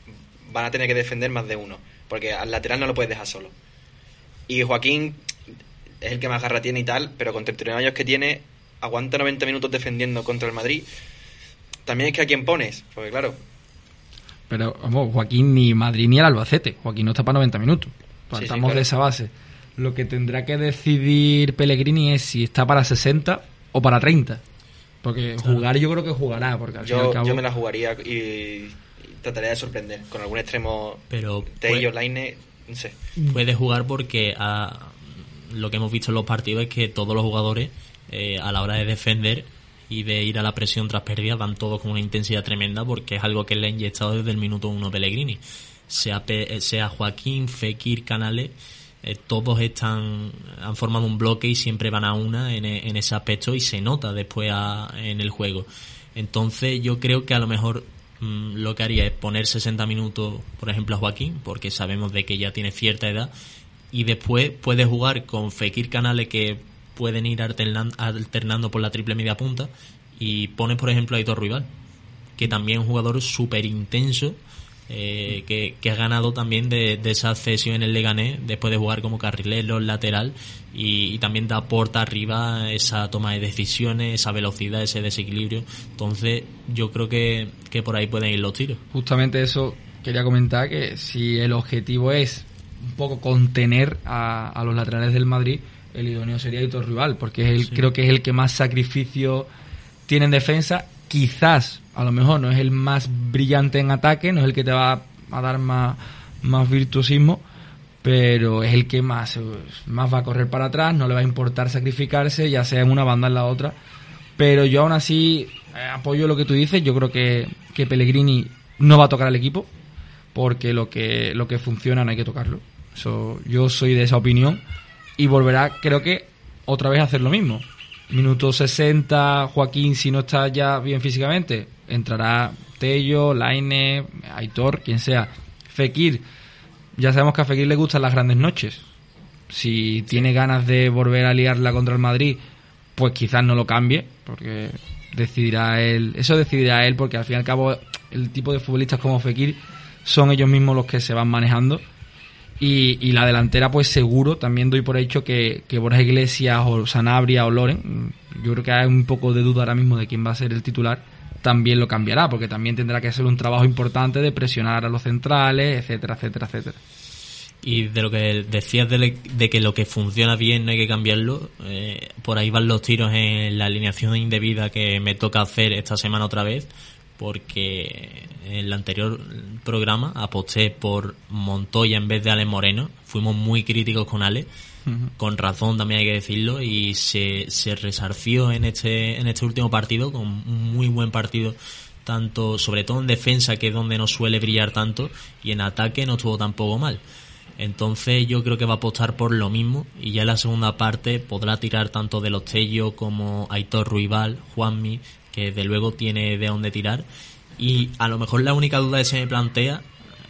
van a tener que defender más de uno, porque al lateral no lo puedes dejar solo. Y Joaquín es el que más garra tiene y tal, pero con 39 años que tiene, aguanta 90 minutos defendiendo contra el Madrid. También es que a quién pones, porque claro, Pero vamos, Joaquín ni Madrid ni el Albacete. Joaquín no está para 90 minutos. Sí, sí, Partamos claro. de esa base. Lo que tendrá que decidir Pellegrini es si está para 60 o para 30. Porque jugar yo creo que jugará, porque al fin y yo, al cabo... yo me la jugaría y, y trataría de sorprender con algún extremo Pero Tello, puede- Laine, no sé. puede jugar porque ah, lo que hemos visto en los partidos es que todos los jugadores eh, a la hora de defender y de ir a la presión tras pérdidas van todos con una intensidad tremenda porque es algo que le ha inyectado desde el minuto uno Pellegrini. Sea, Pe- eh, sea Joaquín, Fekir, Canales, eh, todos están han formado un bloque y siempre van a una en, e- en ese aspecto y se nota después a- en el juego. Entonces yo creo que a lo mejor mm, lo que haría es poner 60 minutos, por ejemplo, a Joaquín, porque sabemos de que ya tiene cierta edad, y después puede jugar con Fekir Canales que pueden ir alternan- alternando por la triple media punta, y pones, por ejemplo, a Aitor Rival, que también es un jugador súper intenso, eh, que, que ha ganado también de, de esa cesión en el Leganés después de jugar como carrilero, lateral y, y también da aporta arriba esa toma de decisiones, esa velocidad, ese desequilibrio. Entonces yo creo que, que por ahí pueden ir los tiros. Justamente eso quería comentar, que si el objetivo es un poco contener a, a los laterales del Madrid, el idóneo sería Hitor Rival, porque es el, Sí. creo que es el que más sacrificio tiene en defensa. Quizás, a lo mejor, no es el más brillante en ataque, no es el que te va a dar más, virtuosismo, pero es el que más, va a correr para atrás, no le va a importar sacrificarse, ya sea en una banda o en la otra. Pero yo aún así eh, apoyo lo que tú dices. Yo creo que, que Pellegrini no va a tocar al equipo porque lo que, lo que funciona no hay que tocarlo. Eso, yo soy de esa opinión y volverá, creo que, otra vez a hacer lo mismo. Minuto 60, Joaquín, si no está ya bien físicamente, entrará Tello, Laine, Aitor, quien sea. Fekir, ya sabemos que a Fekir le gustan las grandes noches. Si tiene ganas de volver a liarla contra el Madrid, pues quizás no lo cambie, porque decidirá él, eso decidirá él, porque al fin y al cabo el tipo de futbolistas como Fekir son ellos mismos los que se van manejando. Y, y la delantera, pues seguro, también doy por hecho que, que Borja Iglesias o Sanabria o Loren, yo creo que hay un poco de duda ahora mismo de quién va a ser el titular, también lo cambiará, porque también tendrá que hacer un trabajo importante de presionar a los centrales, etcétera, etcétera, etcétera. Y de lo que decías de, que lo que funciona bien no hay que cambiarlo, eh, por ahí van los tiros en la alineación indebida que me toca hacer esta semana otra vez, porque en el anterior programa aposté por Montoya en vez de Ale Moreno. Fuimos muy críticos con Ale, con razón también hay que decirlo, y se, se resarció en este, en este último partido con un muy buen partido tanto sobre todo en defensa que es donde no suele brillar tanto y en ataque no estuvo tampoco mal entonces yo creo que va a apostar por lo mismo y ya en la segunda parte podrá tirar tanto de los Tello como Aitor Ruibal, Juanmi, que de luego tiene de dónde tirar. Y a lo mejor la única duda que se me plantea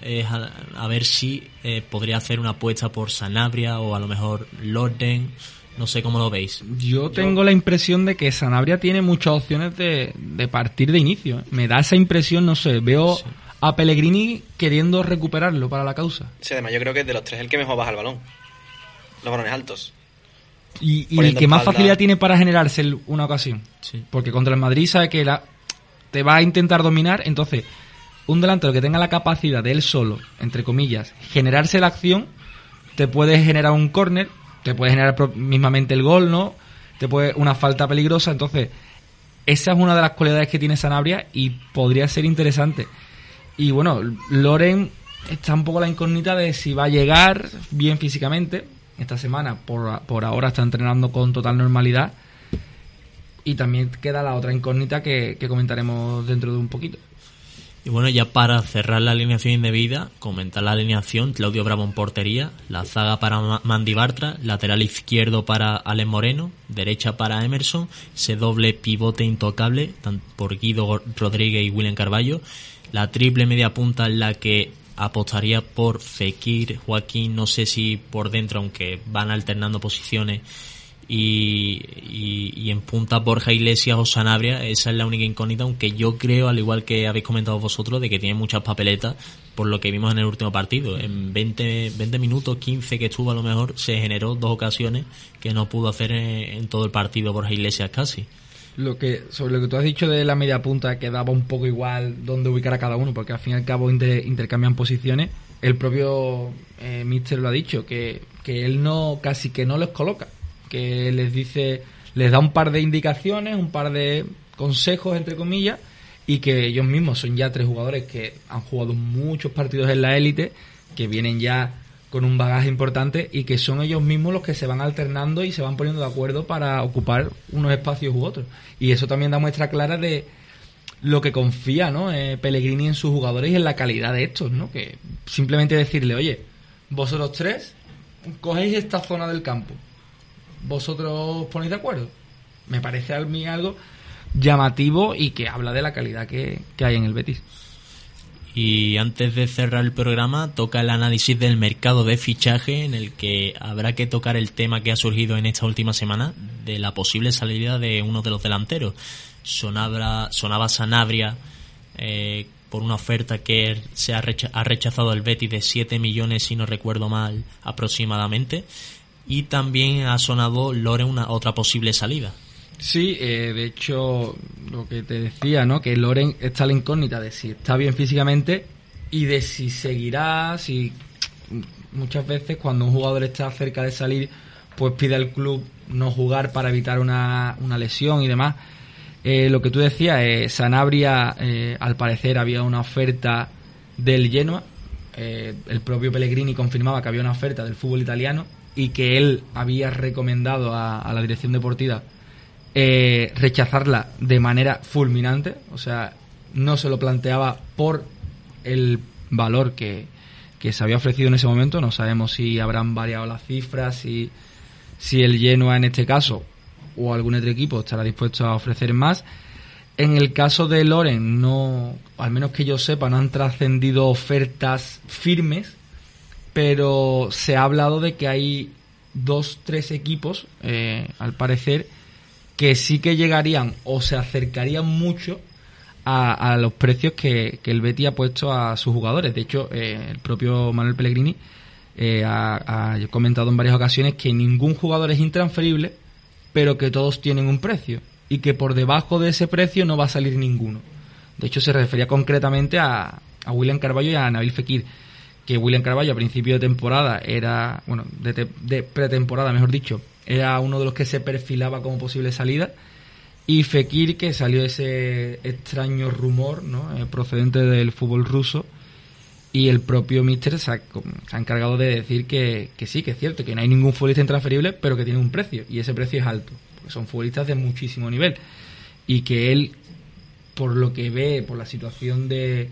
es a, a ver si eh, podría hacer una apuesta por Sanabria o a lo mejor Lorden. No sé cómo lo veis. Yo tengo la impresión de que Sanabria tiene muchas opciones de, de partir de inicio. Me da esa impresión, no sé, veo a Pellegrini queriendo recuperarlo para la causa. Sí, además yo creo que es de los tres el que mejor baja el balón. Los balones altos. Y, y el que más espalda. facilidad tiene para generarse una ocasión. Porque contra el Madrid sabe que la, te va a intentar dominar, entonces un delantero que tenga la capacidad de él solo, entre comillas, generarse la acción, te puede generar un córner, te puede generar mismamente el gol, ¿no? Te puede una falta peligrosa, entonces esa es una de las cualidades que tiene Sanabria y podría ser interesante. Y bueno, Loren está un poco la incógnita de si va a llegar bien físicamente. Esta semana, por, por ahora, está entrenando con total normalidad. Y también queda la otra incógnita que, que comentaremos dentro de un poquito. Y bueno, ya para cerrar la alineación indebida, comentar la alineación, Claudio Bravo en portería, la zaga para Ma- Mandy Bartra, lateral izquierdo para Alex Moreno, derecha para Emerson, ese doble pivote intocable por Guido Rodríguez y William Carballo, la triple media punta en la que apostaría por Fekir, Joaquín, no sé si por dentro, aunque van alternando posiciones, y, y, y en punta Borja Iglesias o Sanabria, esa es la única incógnita, aunque yo creo, al igual que habéis comentado vosotros, de que tiene muchas papeletas por lo que vimos en el último partido. En 20, 20 minutos, 15 que estuvo a lo mejor, se generó dos ocasiones que no pudo hacer en, todo el partido Borja Iglesias casi. Lo que, sobre lo que tú has dicho de la media punta, que daba un poco igual dónde ubicar a cada uno, porque al fin y al cabo inter- intercambian posiciones. El propio eh, Mister lo ha dicho, que, que él no, casi que no les coloca, que les dice, les da un par de indicaciones, un par de consejos, entre comillas, y que ellos mismos son ya tres jugadores que han jugado muchos partidos en la élite, que vienen ya con un bagaje importante y que son ellos mismos los que se van alternando y se van poniendo de acuerdo para ocupar unos espacios u otros. Y eso también da muestra clara de lo que confía ¿no? Eh, Pellegrini en sus jugadores y en la calidad de estos, ¿no? Que simplemente decirle, oye, vosotros tres cogéis esta zona del campo, vosotros os ponéis de acuerdo. Me parece a mí algo llamativo y que habla de la calidad que, que hay en el Betis. Y antes de cerrar el programa, toca el análisis del mercado de fichaje, en el que habrá que tocar el tema que ha surgido en esta última semana de la posible salida de uno de los delanteros. Sonaba, Sanabria eh, por una oferta que se ha, ha rechazado el Betis de 7 millones, si no recuerdo mal, aproximadamente. Y también ha sonado Lore una otra posible salida. Sí, eh, de hecho, lo que te decía, ¿no? Que Loren está la incógnita de si está bien físicamente y de si seguirá, si muchas veces cuando un jugador está cerca de salir, pues pide al club no jugar para evitar una, una lesión y demás. Eh, lo que tú decías, eh, Sanabria, eh, al parecer había una oferta del Genoa. Eh, el propio Pellegrini confirmaba que había una oferta del fútbol italiano y que él había recomendado a, la dirección deportiva eh, rechazarla de manera fulminante, o sea, no se lo planteaba por el valor que, que se había ofrecido en ese momento, no sabemos si habrán variado las cifras, si, si el Genoa en este caso o algún otro equipo estará dispuesto a ofrecer más. En el caso de Loren, no, al menos que yo sepa, no han trascendido ofertas firmes, pero se ha hablado de que hay dos, tres equipos, eh, al parecer, que sí que llegarían o se acercarían mucho a, a los precios que, el Betty ha puesto a sus jugadores. De hecho, eh, el propio Manuel Pellegrini eh, ha, ha comentado en varias ocasiones que ningún jugador es intransferible, pero que todos tienen un precio y que por debajo de ese precio no va a salir ninguno. De hecho, se refería concretamente a, a William Carballo y a Nabil Fekir, que William Carballo a principio de temporada era, bueno, de, te- de pretemporada, mejor dicho, era uno de los que se perfilaba como posible salida. Y Fekir, que salió ese extraño rumor, ¿no? Eh, procedente del fútbol ruso. Y el propio Mister se ha, se ha encargado de decir que, que sí, que es cierto, que no hay ningún futbolista intransferible, pero que tiene un precio. Y ese precio es alto. Porque son futbolistas de muchísimo nivel. Y que él, por lo que ve, por la situación de,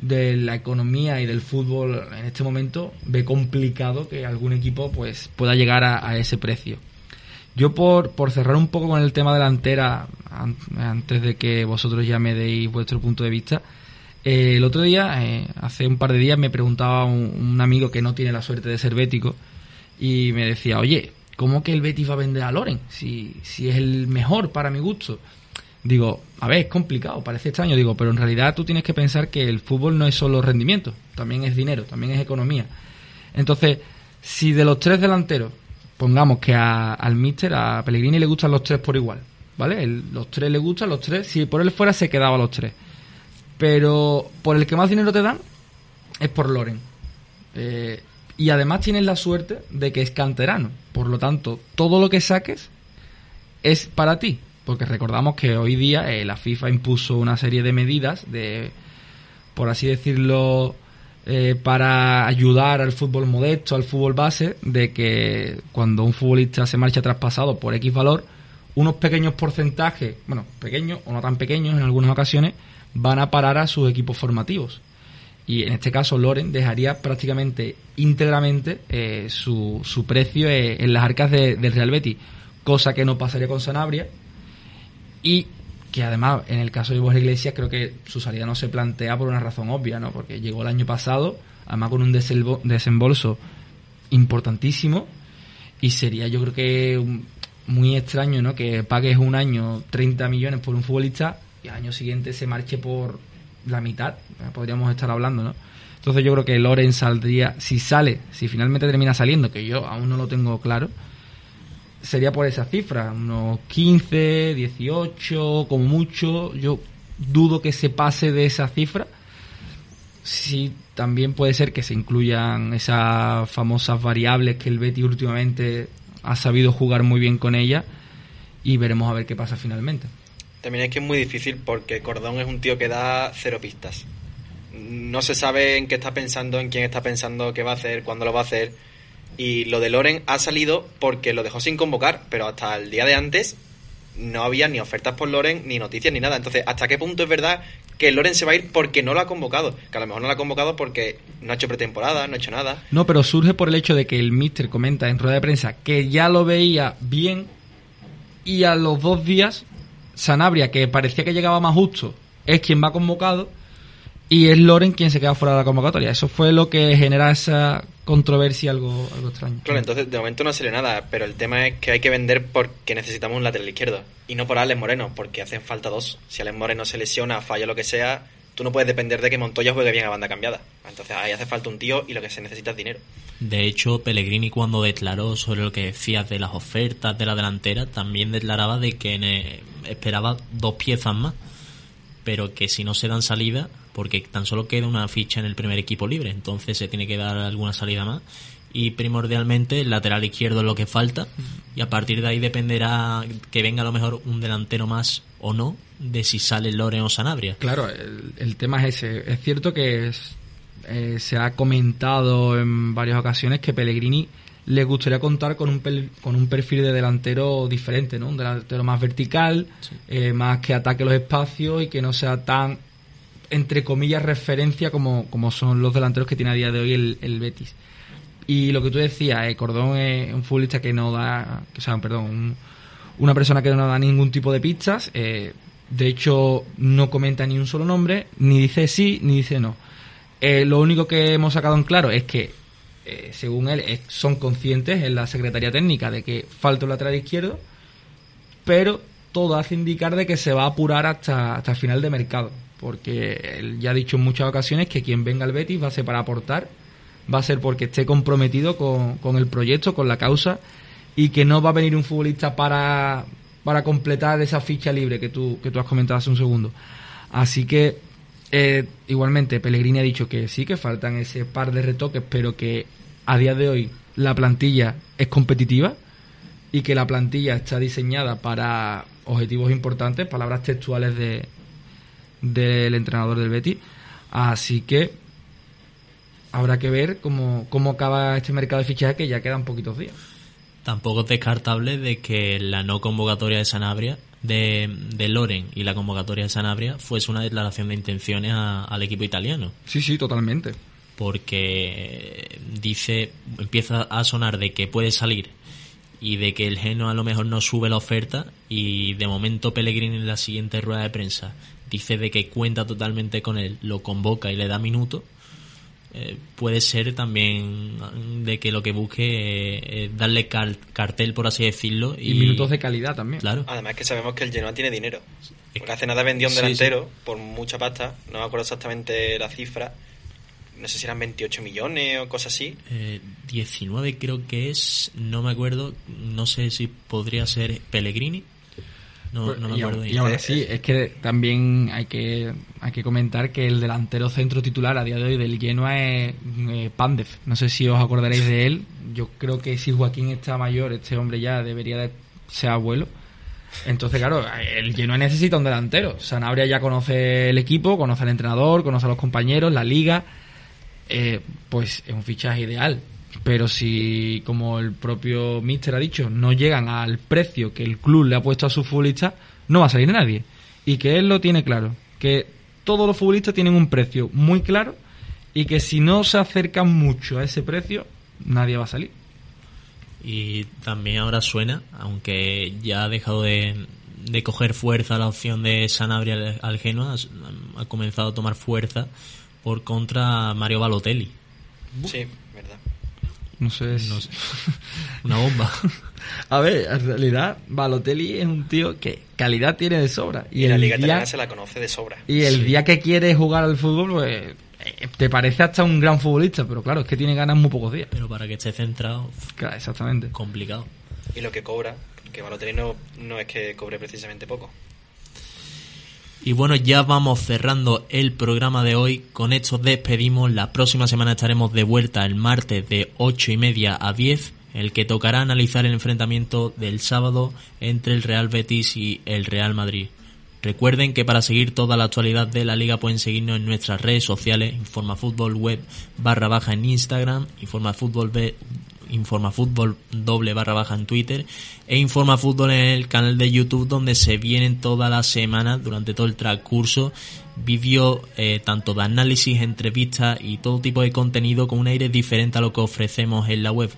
de la economía y del fútbol en este momento, ve complicado que algún equipo pues pueda llegar a, ese precio. Yo por, por cerrar un poco con el tema delantera, an- antes de que vosotros ya me deis vuestro punto de vista, eh, el otro día, eh, hace un par de días, me preguntaba un, un amigo que no tiene la suerte de ser bético y me decía, oye, ¿cómo que el Betis va a vender a Loren? Si, si es el mejor para mi gusto. Digo, a ver, es complicado, parece extraño, digo, pero en realidad tú tienes que pensar que el fútbol no es solo rendimiento, también es dinero, también es economía. Entonces, si de los tres delanteros, pongamos que a- al Mister, a Pellegrini le gustan los tres por igual, ¿vale? El- los tres le gustan, los tres, si por él fuera se quedaba los tres. Pero por el que más dinero te dan es por Loren. Eh, y además tienes la suerte de que es canterano. Por lo tanto, todo lo que saques es para ti. Porque recordamos que hoy día eh, la FIFA impuso una serie de medidas de, por así decirlo, eh, para ayudar al fútbol modesto, al fútbol base, de que cuando un futbolista se marcha traspasado por X valor, unos pequeños porcentajes, bueno, pequeños o no tan pequeños en algunas ocasiones, van a parar a sus equipos formativos. Y en este caso, Loren dejaría prácticamente íntegramente eh, su, su precio en las arcas de- del Real Betis, cosa que no pasaría con Sanabria. Y que además, en el caso de Borja Iglesias, creo que su salida no se plantea por una razón obvia, ¿no? Porque llegó el año pasado, además con un desembolso importantísimo, y sería yo creo que muy extraño, ¿no? Que pagues un año 30 millones por un futbolista y al año siguiente se marche por la mitad, podríamos estar hablando, ¿no? Entonces yo creo que Loren saldría, si sale, si finalmente termina saliendo, que yo aún no lo tengo claro, sería por esa cifra, unos 15, 18, como mucho. Yo dudo que se pase de esa cifra. Sí, también puede ser que se incluyan esas famosas variables que el Betty últimamente ha sabido jugar muy bien con ella y veremos a ver qué pasa finalmente. También es que es muy difícil porque Cordón es un tío que da cero pistas. No se sabe en qué está pensando, en quién está pensando, qué va a hacer, cuándo lo va a hacer. Y lo de Loren ha salido porque lo dejó sin convocar, pero hasta el día de antes no había ni ofertas por Loren, ni noticias, ni nada. Entonces, ¿hasta qué punto es verdad que Loren se va a ir porque no lo ha convocado? Que a lo mejor no lo ha convocado porque no ha hecho pretemporada, no ha hecho nada. No, pero surge por el hecho de que el Mister comenta en rueda de prensa que ya lo veía bien y a los dos días Sanabria, que parecía que llegaba más justo, es quien va convocado y es Loren quien se queda fuera de la convocatoria. Eso fue lo que genera esa controversia algo, algo extraño. Claro, entonces de momento no sale nada, pero el tema es que hay que vender porque necesitamos un lateral izquierdo y no por Alex Moreno, porque hacen falta dos. Si Alex Moreno se lesiona, falla lo que sea, tú no puedes depender de que Montoya juegue bien a banda cambiada. Entonces ahí hace falta un tío y lo que se necesita es dinero. De hecho, Pellegrini cuando declaró sobre lo que decías de las ofertas de la delantera, también declaraba de que esperaba dos piezas más, pero que si no se dan salida, porque tan solo queda una ficha en el primer equipo libre, entonces se tiene que dar alguna salida más. Y primordialmente el lateral izquierdo es lo que falta, y a partir de ahí dependerá que venga a lo mejor un delantero más o no, de si sale Loren o Sanabria. Claro, el, el tema es ese. Es cierto que es- eh, se ha comentado en varias ocasiones que Pellegrini les gustaría contar con un, pel- con un perfil de delantero diferente, ¿no? Un delantero más vertical, eh, más que ataque los espacios y que no sea tan, entre comillas, referencia como, como son los delanteros que tiene a día de hoy el, el Betis. Y lo que tú decías, eh, Cordón es un futbolista que no da, o sea, perdón, un- una persona que no da ningún tipo de pistas. eh, de hecho, no comenta ni un solo nombre, ni dice sí, ni dice no. Eh, lo único que hemos sacado en claro es que, según él, son conscientes en la Secretaría Técnica de que falta un lateral izquierdo, pero todo hace indicar de que se va a apurar hasta, hasta el final de mercado, porque él ya ha dicho en muchas ocasiones que quien venga al Betis va a ser para aportar, va a ser porque esté comprometido con, con el proyecto, con la causa, y que no va a venir un futbolista para, para completar esa ficha libre que tú, que tú has comentado hace un segundo. Así que, eh, igualmente, Pellegrini ha dicho que sí, que faltan ese par de retoques, pero que a día de hoy la plantilla es competitiva y que la plantilla está diseñada para objetivos importantes, palabras textuales de del entrenador del Betis. Así que habrá que ver cómo, cómo acaba este mercado de fichaje que ya quedan poquitos días. Tampoco es descartable de que la no convocatoria de Sanabria, de, de Loren y la convocatoria de Sanabria fuese una declaración de intenciones a- al equipo italiano. Sí, sí, totalmente. Porque dice, empieza a sonar de que puede salir y de que el Geno a lo mejor no sube la oferta y de momento Pellegrini en la siguiente rueda de prensa dice de que cuenta totalmente con él, lo convoca y le da minutos. Eh, puede ser también de que lo que busque eh, es darle car- cartel, por así decirlo. Y, minutos de calidad también. Claro. Además que sabemos que el Genoa tiene dinero. Porque hace nada vendió un Sí, delantero por mucha pasta. No me acuerdo exactamente la cifra. No sé si eran 28 millones o cosas así. Eh, 19 creo que es, no me acuerdo, no sé si podría ser Pellegrini. No, Pues, no me y, acuerdo bien. y aún así, es que también hay que hay que comentar que el delantero centro titular a día de hoy del Genoa es eh, Pandev. No sé si os acordaréis de él. Yo creo que si Joaquín está mayor, este hombre ya debería de ser abuelo. Entonces, claro, el Genoa necesita un delantero. Sanabria ya conoce el equipo, conoce al entrenador, conoce a los compañeros, la liga. Eh, pues es un fichaje ideal. Pero si, como el propio Mister ha dicho, no llegan al precio que el club le ha puesto a sus futbolistas, no va a salir nadie. Y que él lo tiene claro. Que todos los futbolistas tienen un precio muy claro y que si no se acercan mucho a ese precio, nadie va a salir. Y también ahora suena, aunque ya ha dejado de, de coger fuerza la opción de Sanabria al, al Genoa, ha, ha comenzado a tomar fuerza por contra Mario Balotelli. Sí. No sé, No sé. Una bomba. *laughs* A ver, en realidad, Balotelli es un tío que calidad tiene de sobra. Y, la el Liga día- Italiana se la conoce de sobra. Y el Sí. día que quiere jugar al fútbol, pues eh, te parece hasta un gran futbolista, pero claro, es que tiene ganas muy pocos días. Pero para que esté centrado, Claro, exactamente. complicado. Y lo que cobra, porque Balotelli no, no es que cobre precisamente poco. Y bueno, ya vamos cerrando el programa de hoy. Con esto despedimos. La próxima semana estaremos de vuelta el martes de 8 y media a 10, el que tocará analizar el enfrentamiento del sábado entre el Real Betis y el Real Madrid. Recuerden que para seguir toda la actualidad de la liga pueden seguirnos en nuestras redes sociales, Informafútbol Web barra baja en Instagram, Informafútbol B, Informafútbol doble barra baja en Twitter e Informafútbol en el canal de YouTube donde se vienen todas las semanas durante todo el transcurso vídeos eh, tanto de análisis, entrevistas y todo tipo de contenido con un aire diferente a lo que ofrecemos en la web.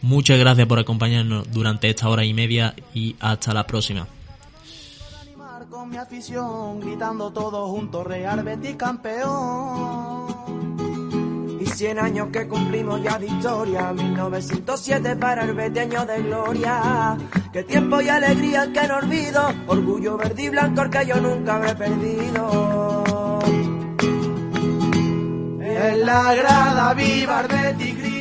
Muchas gracias por acompañarnos durante esta hora y media y hasta la próxima. Y 100 años que cumplimos ya de historia, 1907 para el Betis año de gloria. Qué tiempo y alegría que no olvido, orgullo verde y blanco que yo nunca habré perdido. En la grada viva el Betis